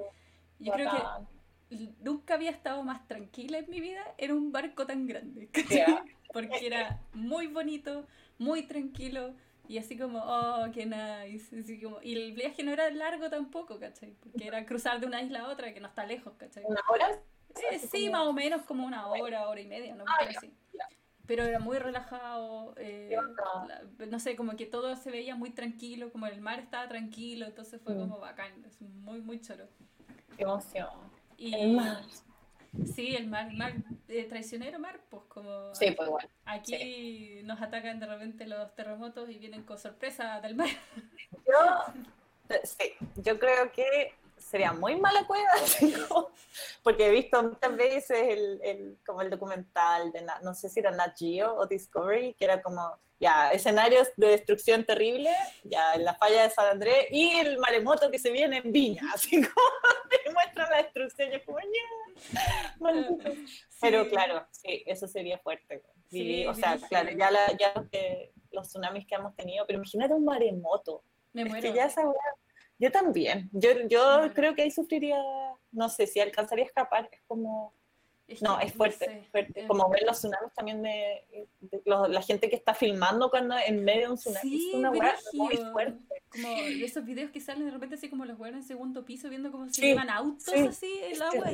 Yo creo que nunca había estado más tranquila en mi vida en un barco tan grande, ¿cachai? Porque era muy bonito, muy tranquilo y así como, oh, qué nice. Así como, y el viaje no era largo tampoco, ¿cachai? Porque era cruzar de una isla a otra que no está lejos, ¿cachai? ¿Una hora? Sí, sí más o menos como una hora, hora y media, ¿no? Ah, así. Pero era muy relajado, eh, no sé, como que todo se veía muy tranquilo, como el mar estaba tranquilo, entonces fue mm. como bacán, es muy, muy choro. Qué emoción. Y, el mar. Sí, el mar, mar eh, traicionero mar, pues como... Sí, pues igual. Aquí nos atacan de repente los terremotos y vienen con sorpresa del mar. Yo, sí, yo creo que sería muy mala cueva, porque he visto muchas veces el, el, como el documental de, no sé si era Nat Geo o Discovery, que era como, ya, escenarios de destrucción terrible, ya, en la falla de San Andrés, y el maremoto que se viene en Viña, así como muestra la destrucción, yo como, ya, Pero claro, sí, eso sería fuerte. o sea, claro, ya, la, ya los tsunamis que hemos tenido, pero imagínate un maremoto. Me es muero. Que ya esa yo también. Yo, yo creo que ahí sufriría, no sé si alcanzaría a escapar. Es como. No, es fuerte, fuerte. Como ver los tsunamis también de, la gente que está filmando cuando en medio de un tsunami. Sí, es una hueá muy fuerte. Como esos videos que salen de repente así como los hueones en segundo piso viendo cómo se llevan autos así el agua.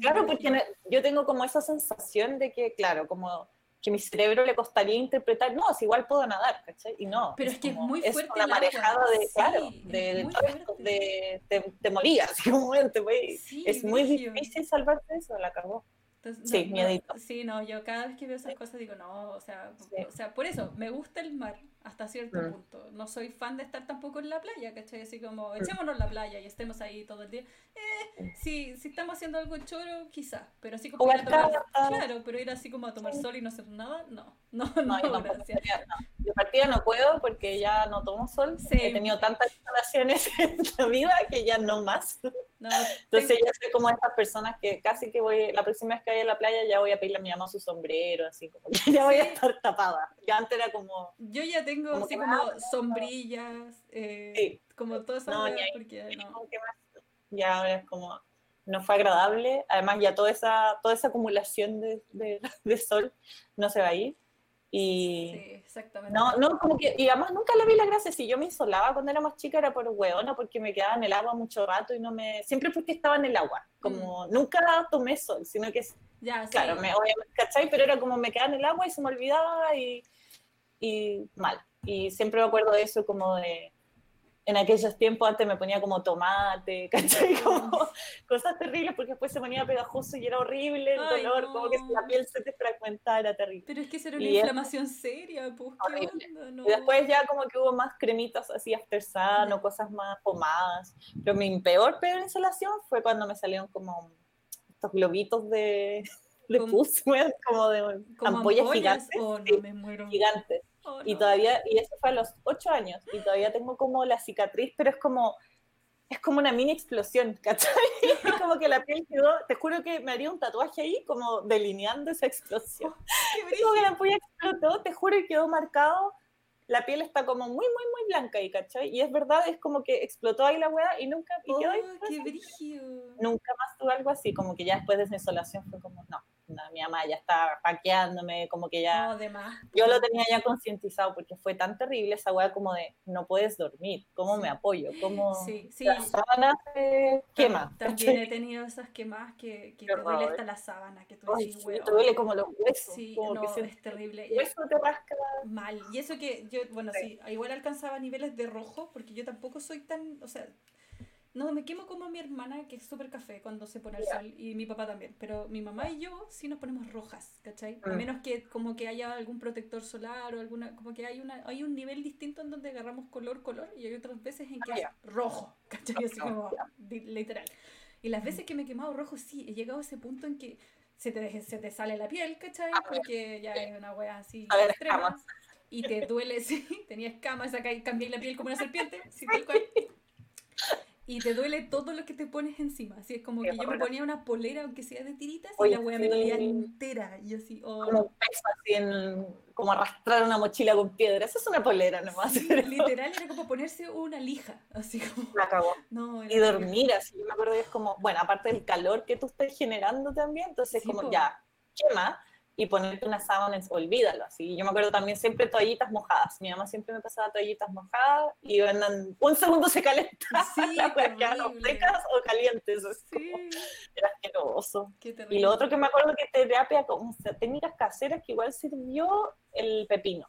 claro, porque yo tengo como esa sensación de que, claro, como que mi cerebro le costaría interpretar, no, es igual puedo nadar, ¿cachai? Y no. Pero es, que es muy fuerte. Es una marejada de, claro, de, de, de, te, morías, güey. es muy difícil salvarte de eso, la acabó sí, no, sí, no, yo cada vez que veo esas cosas digo, no, o sea, o sea, por eso, me gusta el mar hasta cierto mm. punto. No soy fan de estar tampoco en la playa, ¿cachai? Así como, mm. echémonos en la playa y estemos ahí todo el día. Eh, si, si estamos haciendo algo choro, quizás, pero así como... claro, pero ir así como a tomar sol y no hacer nada, no, no, no, no, gracias. De partida no puedo porque ya no tomo sol. He tenido tantas instalaciones en la vida que ya no más. Entonces ya soy como estas personas que casi que voy, la próxima vez que vaya a la playa ya voy a pedirle a mi mamá su sombrero, así como que ya voy a estar tapada. Ya antes era como... Yo ya tengo así como sombrillas, eh, como todo eso. No, porque no. Ya ahora es como no fue agradable. Además, ya toda esa, toda esa acumulación de, de, de sol no se va a ir. Y, sí, exactamente. No, no, como que, y además nunca le vi la gracia. Si yo me insolaba cuando era más chica era por hueona, porque me quedaba en el agua mucho rato y no me. Siempre porque estaba en el agua. Como mm. nunca tomé sol, sino que. Ya, claro, me, obviamente, ¿cachai? Pero era como me quedaba en el agua y se me olvidaba y, y mal. Y siempre me acuerdo de eso, como de en aquellos tiempos antes me ponía como tomate, ¿cachai? Como cosas terribles porque después se ponía pegajoso y era horrible el dolor, como que la piel se te fragmentaba, era terrible. Pero es que era una inflamación seria, pues, Y después ya como que hubo más cremitas así after sun o cosas más pomadas. Pero mi peor, peor insolación fue cuando me salieron como estos globitos de, de pus, como de ampollas, gigantes. Oh, no, me muero. Gigantes Oh, y todavía, y eso fue a los ocho años, y todavía tengo como la cicatriz, pero es como, es como una mini explosión, ¿cachai? Es como que la piel quedó, te juro que me haría un tatuaje ahí, como delineando esa explosión. Oh, como que la piel explotó, te juro que quedó marcado, la piel está como muy, muy, muy blanca ahí, ¿cachai? Y es verdad, es como que explotó ahí la hueá y nunca, y quedó ahí, oh, qué brígido. Nunca más tuve algo así, como que ya después de esa insolación fue como, no mi mamá ya estaba paqueándome, como que ya... yo lo tenía ya concientizado porque fue tan terrible esa weá como de no puedes dormir, ¿cómo me apoyo? ¿Cómo sí, sí. las sábanas se queman? También he tenido esas quemadas que, que te duele hasta la sábana, que tú decís, Te duele como los huesos. Sí, no, es terrible. Eso te rasca. Mal. Y eso que yo, bueno, sí, igual alcanzaba niveles de rojo porque yo tampoco soy tan, o sea, no, me quemo como mi hermana, que es súper café cuando se pone el sol, y mi papá también. Pero mi mamá y yo sí nos ponemos rojas, ¿cachai? A mm. menos que como que haya algún protector solar o alguna, como que hay una hay un nivel distinto en donde agarramos color, color, y hay otras veces en que es rojo, ¿cachai? Así como literal. Y las veces que me he quemado rojo, sí, he llegado a ese punto en que se te, se te sale la piel, ¿cachai? Porque ya es una wea así extrema. Y te duele, sí, tenía escamas, acá y cambié la piel como una serpiente, sí, tal cual y te duele todo lo que te pones encima. Así es como que yo me ponía una polera, aunque sea de tiritas, y la wea me dolía entera. Y así, oh. Como así en, como arrastrar una mochila con piedra. Eso es una polera nomás. literal era como ponerse una lija. Así como. La acabó. y dormir así. Yo me acuerdo que es como, bueno, aparte del calor que tú estás generando también, entonces como ya, quema y ponerte una sábana, olvídalo, así. Yo me acuerdo también siempre toallitas mojadas. Mi mamá siempre me pasaba toallitas mojadas y en un segundo se calenta. Sí, secas o calientes. Sí. Era asqueroso. Y lo otro que me acuerdo que terapia, como técnicas caseras que igual sirvió el pepino.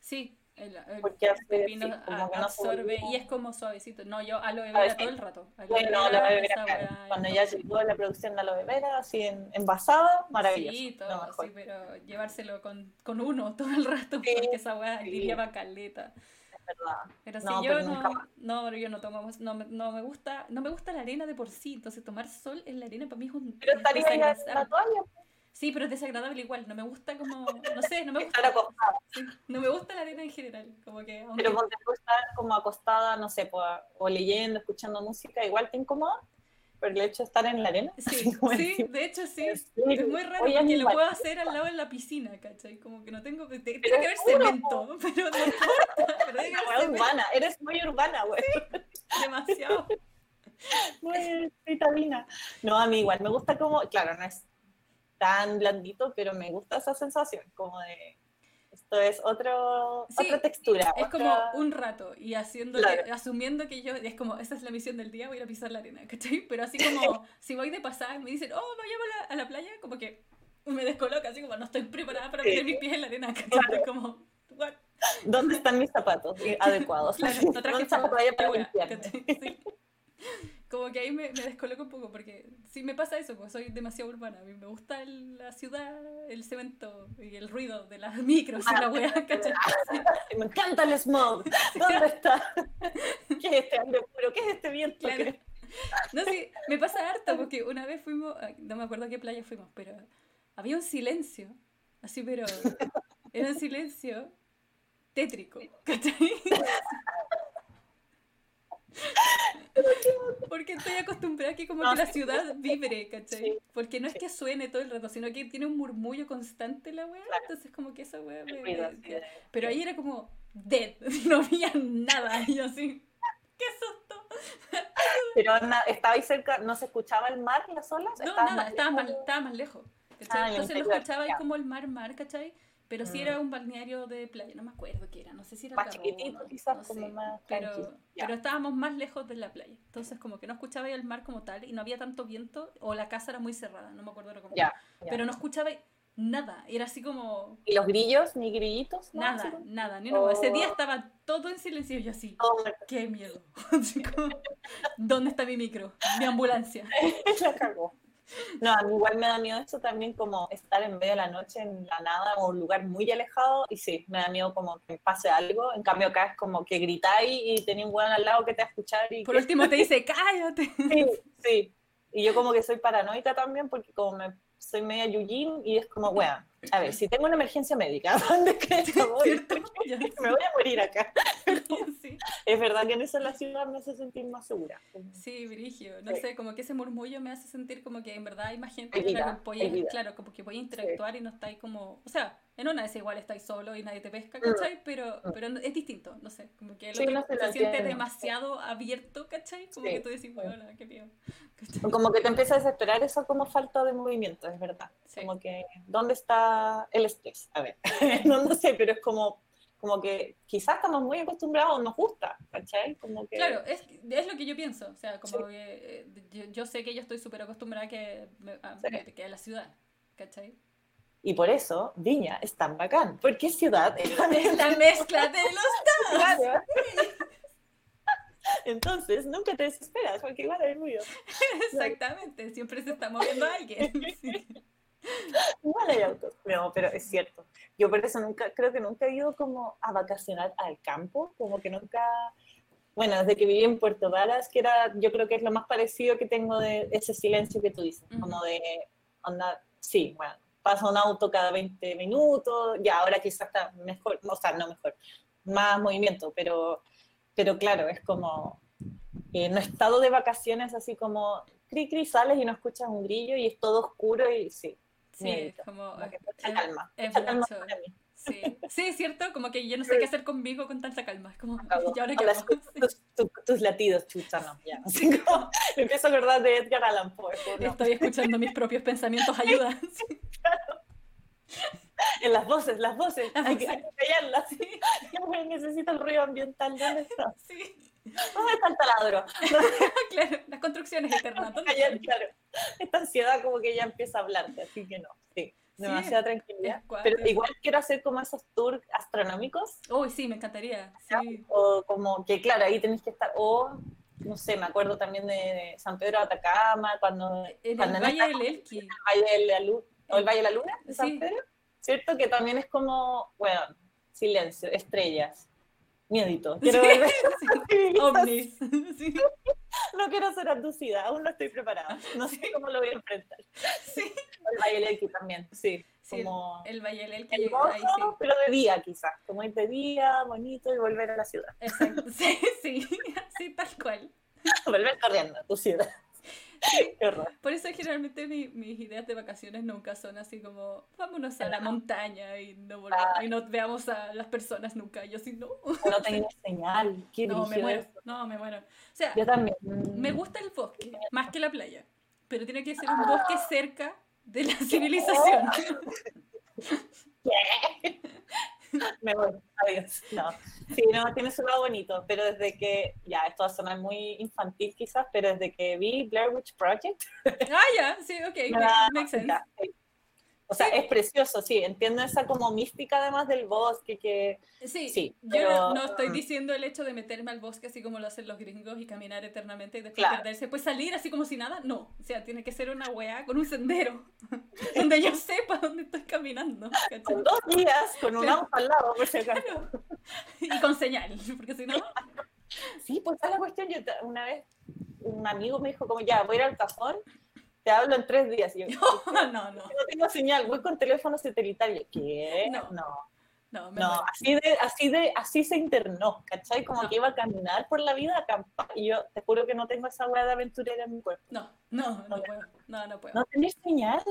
Sí, el, Porque hace, pepino absorbe y es como suavecito. No, yo aloe vera todo el rato. bueno, aloe vera, cuando ya llegó la producción de aloe vera, así en, envasada, maravilloso. Sí, todo, sí, pero llevárselo con, con, uno todo el rato, porque esa weá sí. limpiaba caleta. Es verdad. Pero si yo no, no, yo no tomo, no, no, me gusta, no me gusta la arena de por sí, entonces tomar sol en la arena para mí es un... Pero estaría en la toalla, Sí, pero es desagradable igual. No me gusta como. No sé, no me gusta. Estar acostada. no me gusta la arena en general. Como que, aunque... Pero cuando tú estar como acostada, no sé, o leyendo, escuchando música, igual te incomoda. Pero el hecho de estar en la arena. Sí, sí de hecho sí. Es, muy raro porque lo puedo hacer al lado de la piscina, ¿cachai? Como que no tengo. Tiene que haber cemento, pero no importa. Pero que urbana, eres muy urbana, güey. demasiado. Muy cittadina. No, a mí igual me gusta como. Claro, no es tan blandito, pero me gusta esa sensación, como de esto es otro, otra textura. Es como un rato y haciendo asumiendo que yo, es como, esta es la misión del día, voy a ir a pisar la arena, ¿cachai? Pero así como, si voy de pasada y me dicen, oh, vayamos a la, a la playa, como que me descoloca, así como no estoy preparada para meter mis pies en la arena, ¿cachai? Como, what? ¿Dónde están mis zapatos adecuados? Claro, no traje zapatos para limpiar. Sí. Como que ahí me, me, descoloco un poco, porque sí me pasa eso, pues soy demasiado urbana. A mí me gusta la ciudad, el cemento y el ruido de las micros y la weá, ¿cachai? Me encanta el smog. ¿Dónde está? ¿Qué es este aire puro? ¿Qué es este viento? Claro. No, sí, me pasa harto, porque una vez fuimos, no me acuerdo a qué playa fuimos, pero había un silencio, así, pero era un silencio tétrico, ¿cachai? Porque estoy acostumbrada a que como que la ciudad vibre, ¿cachai? Porque no es que suene todo el rato, sino que tiene un murmullo constante la weá, entonces como que esa weá me... Pero ahí era como dead, no había nada, y yo así, ¡qué susto! Pero ¿estabais cerca, no se escuchaba el mar, las olas? No, nada, estaba más, estaba más lejos. Ah, entonces lo escuchaba ahí como el mar, mar, ¿cachai? Pero sí era mm. un balneario de playa, no me acuerdo qué era, no sé si era más chiquitito quizás, como más pero, pero estábamos más lejos de la playa, entonces como que no escuchaba el mar como tal y no había tanto viento o la casa era muy cerrada, no me acuerdo cómo. Yeah, pero no escuchaba nada, era así como... ¿Y los grillos? ¿Ni grillitos? Nada, nada, ni uno. Ese día oh. estaba todo en silencio y yo así, oh, qué miedo. ¿Dónde está mi micro? Mi ambulancia. la cagó. No, a mí igual me da miedo eso también, como estar en medio de la noche en la nada o un lugar muy alejado. Y sí, me da miedo como que pase algo. En cambio, acá es como que gritáis y tenéis un buen al lado que te va a escuchar. Y Por último te dice, cállate. Sí, sí. Y yo como que soy paranoica también porque como me, soy media Yujin y es como, bueno, a ver, si tengo una emergencia médica, ¿dónde crees que voy? me voy a morir acá. Es verdad que en eso la ciudad me hace sentir más segura. Sí, Virigio. No sé, como que ese murmullo me hace sentir como que en verdad hay más gente que claro, como que voy a interactuar y no estáis como, o sea, en una vez igual estáis solo y nadie te pesca, ¿cachai? Mm. Pero, mm. pero es distinto, no sé, como que el se, siente demasiado abierto, ¿cachai? Como que tú decís, bueno, qué mío. Como que te empieza a desesperar eso como falta de movimiento, es verdad. Como que, ¿dónde está el estrés? A ver, no, no sé, pero es como como que quizás estamos muy acostumbrados, nos gusta, ¿cachai? Como que... Claro, es, es lo que yo pienso, o sea, como que eh, yo, yo, sé que yo estoy súper acostumbrada que, a, que a la ciudad, ¿cachai? Y por eso Viña es tan bacán, porque es ciudad es la mezcla de los dos. Claro. Entonces, nunca te desesperas, porque igual hay ruido. Exactamente, siempre se está moviendo alguien. Igual hay autos, no, pero es cierto. Yo por eso nunca, creo que nunca he ido como a vacacionar al campo, como que nunca, bueno, desde que viví en Puerto Varas, que era, yo creo que es lo más parecido que tengo de ese silencio que tú dices, como de, onda, sí, bueno, pasa un auto cada 20 minutos, ya ahora quizás está mejor, o sea, no mejor, más movimiento, pero, pero claro, es como, eh, no he estado de vacaciones así como, cri, cri, sales y no escuchas un grillo y es todo oscuro y sí, Sí, es como, calma. Es calma Sí. sí, cierto, como que yo no sé qué hacer conmigo con tanta calma. Es como, ¿y ahora qué tus, tus, latidos, chucha, no, ya. Así como, me empiezo a acordar de Edgar Allan Poe. Estoy escuchando mis propios pensamientos, ayuda. claro. En las voces, las voces, hay, que, hay que callarlas. Sí. Necesito el ruido ambiental, ¿dónde está? Sí. ¿Dónde está el taladro? claro, las construcciones eternas. claro, esta ansiedad como que ya empieza a hablarte, así que no, sí. Demasiada tranquilidad. Pero igual quiero hacer como esos tours astronómicos. Uy, sí, me encantaría. Sí. O como que, claro, ahí tenés que estar. O, no sé, me acuerdo también de San Pedro de Atacama, cuando. En el Valle del Elqui. El Valle de la Luna, o el Valle de la Luna, de San Pedro. ¿Cierto? Que también es como, bueno, silencio, estrellas miedito. Quiero Ovnis. No quiero ser abducida, aún no estoy preparada. No sé cómo lo voy a enfrentar. Sí. El Valle también, sí. como el Valle ahí, sí. pero de día quizás, como ir de día, bonito y volver a la ciudad. Exacto, sí, sí, así tal cual. volver corriendo a tu ciudad. Por eso generalmente mis ideas de vacaciones nunca son así como vámonos a la montaña y no, volvamos, y no veamos a las personas nunca. Yo sí, no. No tengo señal. no, me muero. No, me muero. O sea, Yo también. me gusta el bosque más que la playa, pero tiene que ser un bosque cerca de la civilización. Me voy, adiós. No. Sí, no, tiene su lado bonito, pero desde que, ya, esto va a sonar muy infantil quizás, pero desde que vi Blair Witch Project. Ah, ya, sí, ok, makes sense. O sea, es precioso, sí, entiendo esa como mística además del bosque que... Sí, sí yo no, estoy diciendo el hecho de meterme al bosque así como lo hacen los gringos y caminar eternamente y después perderse. Pues salir así como si nada, no. O sea, tiene que ser una weá con un sendero donde yo sepa dónde estoy caminando. Con dos días, con un auto al lado, por si acaso. Y con señal, porque si no... Sí, pues esa es la cuestión. Yo una vez un amigo me dijo como, ya, voy a ir al cajón te hablo en tres días. yo, no, no, no. No tengo señal, voy con teléfono satelital. ¿Qué? No. No. No, así, de, así, de, así se internó, ¿cachai? Como que iba a caminar por la vida a acampar. Y yo te juro que no tengo esa hueá de aventurera en mi cuerpo. No, no, no, puedo. No, no puedo. No tenés señal.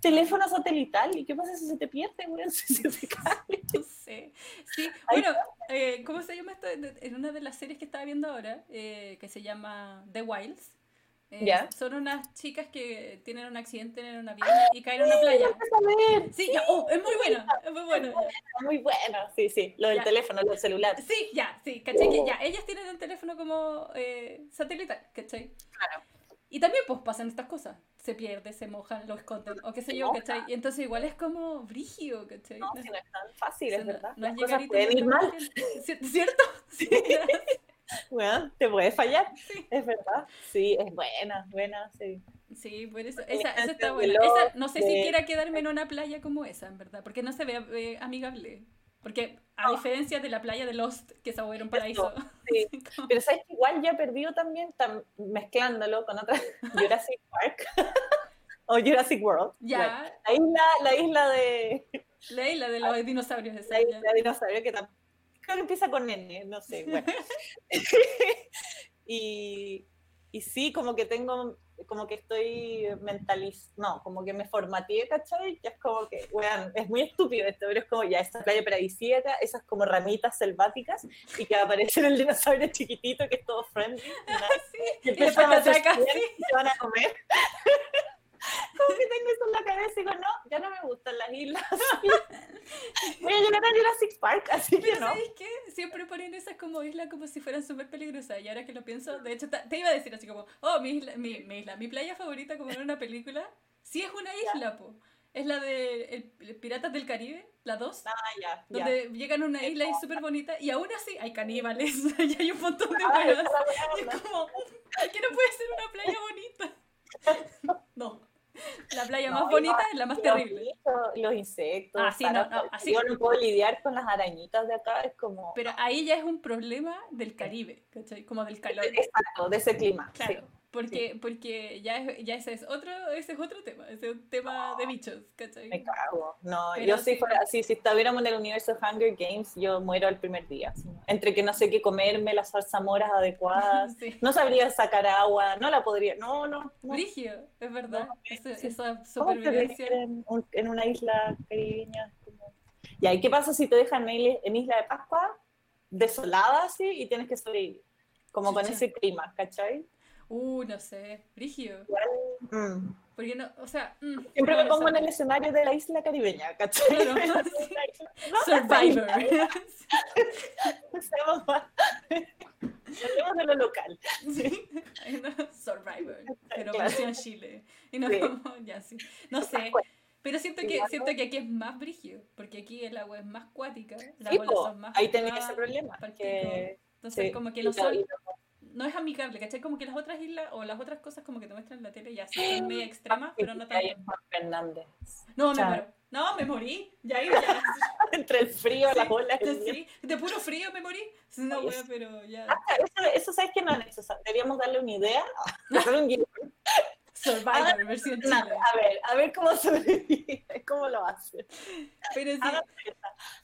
Teléfono satelital. ¿Y qué pasa si se te pierde, güey? Si se te cae. No sé. Sí, bueno, eh, ¿cómo se llama esto? En una de las series que estaba viendo ahora, eh, que se llama The Wilds eh, son unas chicas que tienen un accidente en un avión y caen en una playa. Sí, ya, oh, es muy bueno, es muy bueno. Muy bueno, sí, sí, lo del teléfono, lo del celular. Sí, ya, sí, ¿cachai? Que oh. ya, ellas tienen un teléfono como eh, satelital, ¿cachai? Claro. Y también pues pasan estas cosas, se pierde, se mojan, lo esconden, o qué sé yo, ¿cachai? Y entonces igual es como brígido, ¿cachai? No, si no es tan fácil, es verdad. No, es llegar y mal. ¿Cierto? Sí. Bueno, te puede fallar, es verdad. Sí, es buena, buena, sí. Sí, por eso, esa, esa está buena. no sé si quiera quedarme en una playa como esa, en verdad, porque no se ve eh, amigable. Porque a diferencia de la playa de Lost, que se un paraíso. Sí. Pero sabes que igual ya perdido también, mezclándolo con otra Jurassic Park o Jurassic World. Ya. La isla, la isla de. La isla de los dinosaurios. Esa, la isla de dinosaurios que creo que empieza con N, no sé, bueno. y, y sí, como que tengo, como que estoy mentaliz, no, como que me formateé, ¿cachai? Ya es como que, weón, es muy estúpido esto, pero es como ya esta playa paradisíaca, esas como ramitas selváticas, y que aparece el dinosaurio chiquitito que es todo friendly, sí, y, y a y se van a comer. Como que tengo eso en la cabeza y digo, no, ya no me gustan las islas. Voy a llegar a Jurassic Park, así que no. ¿sabes qué? Siempre ponen esas como islas como si fueran súper peligrosas. Y ahora que lo pienso, de hecho, te iba a decir así como, oh, mi isla, mi, mi, isla, mi playa favorita como en una película, sí es una isla, po. Es la de el, Piratas del Caribe, la 2. Ah, ya. Donde llegan a una isla y es súper bonita. Y aún así hay caníbales y hay un montón de weas. Y es como, ¿qué no puede ser una playa bonita? no. La playa más bonita es la más terrible. los insectos. Ah, no, no, así. Yo no puedo lidiar con las arañitas de acá, es como... Pero ahí ya es un problema del Caribe, ¿cachai? Como del calor. Exacto, de ese clima. Claro. Porque, porque ya, ya ese, es otro, ese es otro tema, ese es un tema de bichos, ¿cachai? Me cago. No, yo si fuera así, si estuviéramos en el universo Hunger Games, yo muero el primer día. Entre que no sé qué comerme, las zarzamoras adecuadas, no sabría sacar agua, no la podría, no, no. no. es verdad, esa supervivencia. En, en, una isla caribeña. Como... ¿y qué pasa si te dejan en Isla de Pascua, desolada así, y tienes que sobrevivir? Como con ese clima, ¿cachai? Uh, no sé, Brigio. Mm. Porque no, o sea. Mm, Siempre me pongo en el escenario de la isla caribeña, ¿cachai? Survivor. Hablemos de lo local. Sí. Survivor, pero claro. en Chile. Y no, como, ya sí. No sé. Pero siento que, siento que aquí es más brigio, porque aquí el agua es más cuática, las sí, son más Ahí tenés ese problema. Porque, entonces, como que no son no es amigable, ¿cachai? Como que las otras islas o las otras cosas como que te muestran en la tele ya son media extremas, pero no tanto. Fernández. No, me muero. No, me morí. Ya, ya. Entre el frío, la bola. Sí, de puro frío me morí. No, wea, pero ya. Ah, eso, eso, ¿sabes que no es necesario? Deberíamos darle una idea. Survivor, versión Chile. A ver, a ver cómo sobrevive, cómo lo hace. Pero si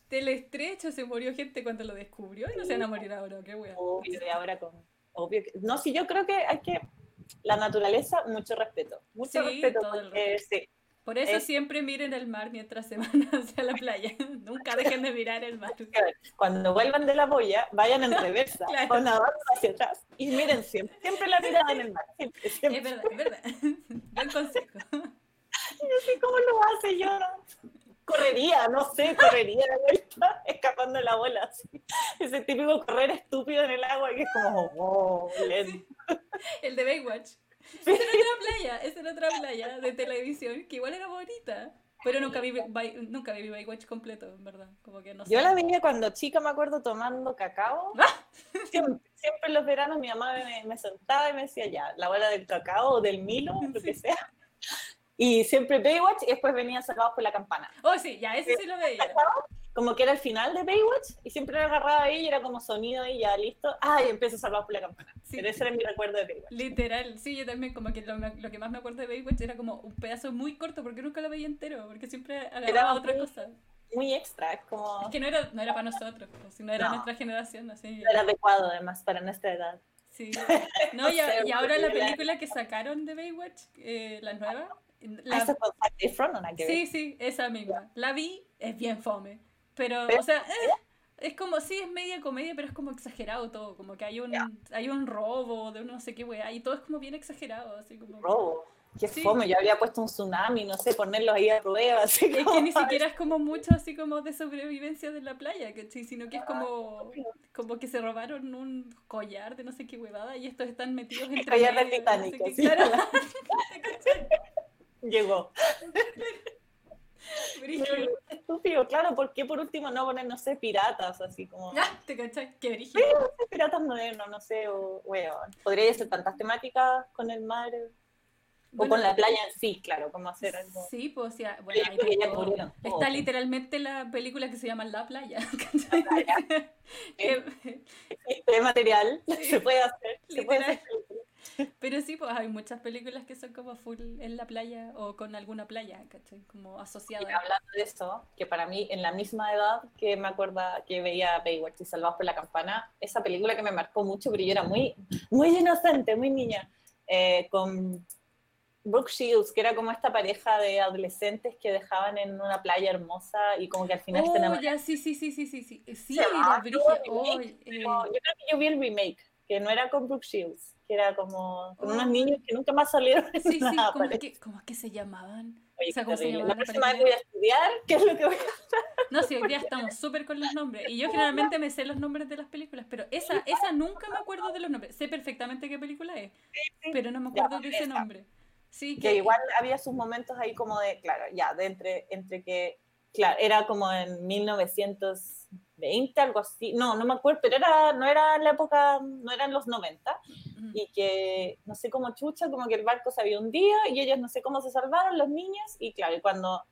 Teleestrecho se murió gente cuando lo descubrió y no se van a morir ahora, qué wea. Obvio, y ahora con obvio que, no, sí, yo creo que hay que, la naturaleza, mucho respeto, mucho respeto, porque, sí, Por eso siempre miren el mar mientras se van hacia la playa. Nunca dejen de mirar el mar. Cuando vuelvan de la boya, vayan en reversa o nadando hacia atrás y miren siempre, siempre la mirada en el mar. Siempre, siempre. Es verdad, es verdad. Buen consejo. Y así, ¿cómo lo hace yo? Correría, no sé, correría de vuelta, escapando de la bola. Así. Ese típico correr estúpido en el agua que es como, oh, lento. El de Baywatch. Esa era otra playa, esa era otra playa de televisión que igual era bonita. Pero nunca vi, nunca vi Baywatch completo, en verdad. Como que no sé. Yo la veía cuando chica, me acuerdo, tomando cacao. Siempre, siempre en los veranos mi mamá me, me sentaba y me decía, ya, la bola del cacao o del Milo, lo que sea. Y siempre Baywatch y después venía Salvados por la Campana. Oh, sí, ya, ese sí lo veía. Como que era el final de Baywatch y siempre lo agarraba ahí y era como sonido y ya listo. Ah, y empieza Salvados por la Campana. Sí. Pero ese era mi recuerdo de Baywatch. Literal, sí, yo también como que lo, lo que más me acuerdo de Baywatch era como un pedazo muy corto porque nunca lo veía entero, porque siempre agarraba Era otra muy- cosa. Muy extra, es como... Es que no era, no era para nosotros, sino era No. nuestra generación, así. no era adecuado además para nuestra edad. Sí. No, y, a- y ahora la película que sacaron de Baywatch, eh, la nueva, la- ¿Esa es con Zac Efron o nada que ver? sí, sí, esa misma. La vi, es bien fome, pero, Pero- o sea, eh, es como, sí, es media comedia, pero es como exagerado todo, como que hay un, Ya. hay un robo de un no sé qué weá, y todo es como bien exagerado, así como... Robo. Qué Sí. fome, yo habría puesto un tsunami, no sé, ponerlos ahí a prueba, así Es como- que ni siquiera es como mucho así como de sobrevivencia de la playa, ¿cachai? Sino que es como, como que se robaron un collar de no sé qué huevada y estos están metidos entre collar de medio, Titanic, no sé así. claro. Llegó. Estúpido, claro, ¿por qué por último no poner, no sé, piratas, así como... Ah, ¿Te cachai? Qué no sé, piratas modernos, no sé, o, weón. Podría ser tantas temáticas con el mar, o Bueno, con la playa en sí, claro, cómo hacer algo. Sí, pues, o sea, bueno, todo. Está literalmente la película que se llama La Playa, Este material Sí. se puede hacer, se puede hacer. Pero sí, pues hay muchas películas que son como full en la playa o con alguna playa, ¿cachai? Como Y asociada. hablando de eso, que para mí, en la misma edad que me acuerda que veía Baywatch y Salvados por la Campana, esa película que me marcó mucho, pero yo era muy, muy inocente, muy niña, eh, con Brooke Shields, que era como esta pareja de adolescentes que dejaban en una playa hermosa y como que al final Oh, ya, sí, sí, sí, sí, sí, sí. Sí, todo Oh, eh, Yo creo que yo vi el remake, que no era con Brooke Shields, que era como con unos Oh. niños que nunca más salieron sí, sí, nada, ¿cómo es, que, ¿cómo es que se llamaban? Oye, o sea, ¿cómo se terrible. llamaba La próxima vez voy a estudiar qué es lo que voy a No, sí, hoy día estamos súper con los nombres. Y yo generalmente me sé los nombres de las películas, pero esa, esa nunca me acuerdo de los nombres. Sé perfectamente qué película es, pero no me acuerdo de ese nombre. Sí, que igual había sus momentos ahí como de, claro, ya, de entre, entre que, claro, era como en 1920, algo así, no, no me acuerdo, pero era, no era la época, no eran los 90, Ujú. y que, no sé cómo chucha, como que el barco se había hundido, y ellos no sé cómo se salvaron, los niños, y claro, cuando,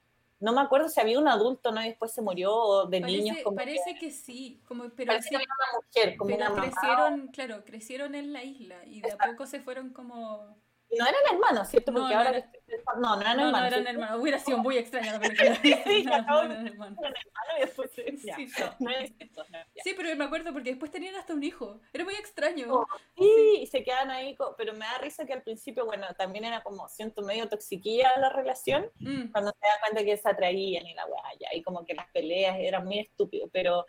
no me acuerdo si había un adulto, ¿no? Y después se murió, de niños, Parece, como parece que sí, como, que, pero, sí, que había una mujer, como pero una mamá, crecieron, claro, crecieron en la isla y de a Exacto. poco se fueron como... no eran hermanos, ¿cierto? Porque no ahora no, no eran No, no hermanos, eran hermanos, hubiera sido muy extraña la película. Sí, No, acabo no de- eran hermanos. Eran hermanos y después, ya, Sí, no eran estos, no, ya. Sí, pero me acuerdo porque después tenían hasta un hijo. Era muy extraño. Oh, Sí, y se quedan ahí, pero me da risa que al principio, bueno, también era como, siento medio toxiquilla la relación, Mm, cuando se da cuenta que se atraían y la guaya, y como que las peleas eran muy estúpidas, pero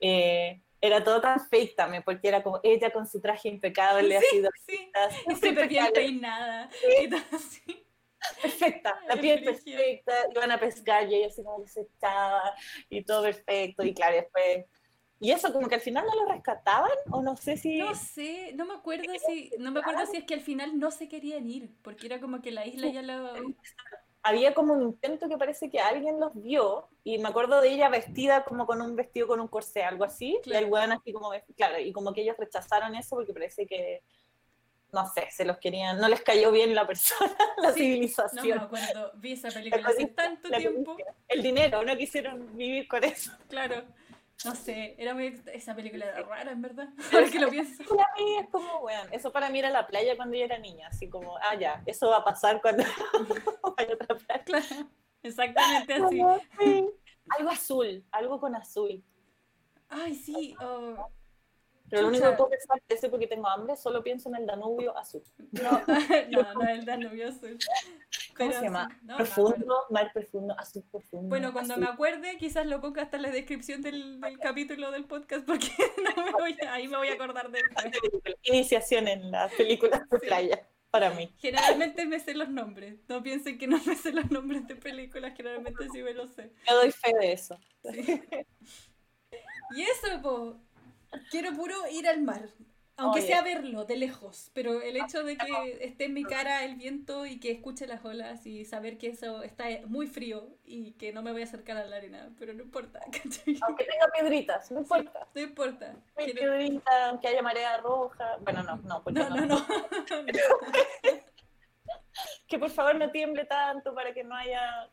eh, era todo tan fake también, porque era como ella con su traje impecable, así de sí. Y súper bien impecable, peinada. Y todo así. perfecta, la piel perfecta, iban a pescar y ella así como que se echaba y todo perfecto, y claro, después... Y eso como que al final no lo rescataban, o no sé si... No sé, no me acuerdo si, no me acuerdo si es que al final no se querían ir, porque era como que la isla ya lo... había como un intento que parece que alguien los vio y me acuerdo de ella vestida como con un vestido con un corsé, algo así, y Claro. el weón así como, claro, y como que ellos rechazaron eso porque parece que, no sé, se los querían, no les cayó bien la persona, la Sí, No me civilización, acuerdo, vi esa película hace tanto tiempo, el dinero, no quisieron vivir con eso. claro. No sé, era muy... Esa película era rara, en verdad. Ahora que lo pienso. Para mí es como, weón, eso para mí era la playa cuando yo era niña, así como, ah, ya, eso va a pasar cuando vaya otra playa. Claro, exactamente así. Sí, Algo azul, algo con azul. Ay, sí. oh, Pero lo único que puedo pensar porque tengo hambre, solo pienso en el Danubio azul. No, no, no, el Danubio Azul. ¿Cómo se llama? no, profundo, mar profundo, azul profundo. Bueno, cuando azul. me acuerde, quizás lo ponga hasta en la descripción del, del capítulo del podcast, porque no me voy a- ahí me voy a acordar después. Iniciación en las películas de Sí. playa. para mí. Generalmente me sé los nombres. No piensen que no me sé los nombres de películas, generalmente sí me los sé. Yo doy fe de eso. Y eso, po. Quiero puro ir al mar. Aunque Oye. sea verlo de lejos, pero el hecho de que esté en mi cara el viento y que escuche las olas y saber que eso está muy frío y que no me voy a acercar a la arena, pero no importa, ¿cachai? Aunque tenga piedritas, no importa. No importa. Hay Quiero- piedritas, aunque haya marea roja. Bueno, no, no, porque No, no, no, no. Que por favor no tiemble tanto para que no haya.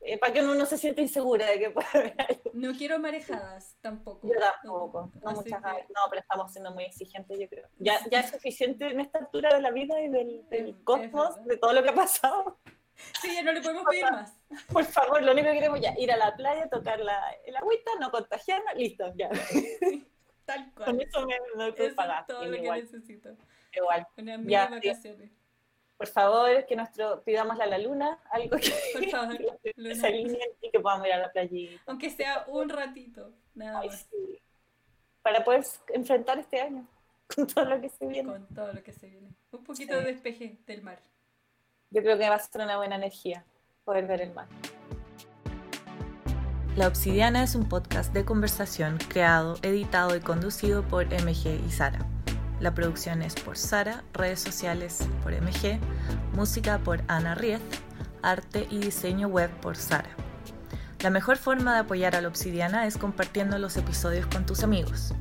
Eh, para que uno no se sienta insegura de que puede haber algo. No quiero marejadas tampoco. Yo tampoco. No, Así muchas que- no, pero estamos siendo muy exigentes, yo creo. Ya, ya es suficiente en esta altura de la vida y del, del cosmos, de todo lo que ha pasado. Sí, ya no le podemos pedir más. Por favor, lo único que queremos ya ir a la playa, tocar la, el agüita, no contagiarnos, listo, ya. Tal Con cual. eso me doy Eso es todo lo que Igual, necesito. igual. Unas mini Ya, vacaciones. Por favor, que nuestro pidamos a la luna, algo que Por favor, que Luna. se alineen y que podamos ir a la playita. Aunque sea un ratito, nada Ay, más. sí. Para poder enfrentar este año con todo lo que se viene. Con todo lo que se viene. Un poquito Sí. de despeje del mar. Yo creo que va a ser una buena energía poder ver el mar. La Obsidiana es un podcast de conversación creado, editado y conducido por MG y Sara. La producción es por Sara, redes sociales por MG, música por Ana Riez, arte y diseño web por Sara. La mejor forma de apoyar a la Obsidiana es compartiendo los episodios con tus amigos.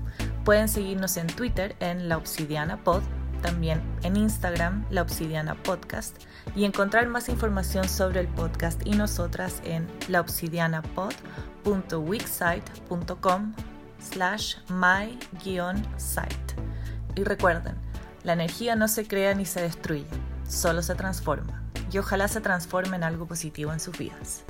Pueden seguirnos en Twitter en La Obsidiana Pod, también en Instagram La Obsidiana Podcast y encontrar más información sobre el podcast y nosotras en laobsidianapod.wixsite.com slash my-site. Y recuerden, la energía no se crea ni se destruye, solo se transforma. Y ojalá se transforme en algo positivo en sus vidas.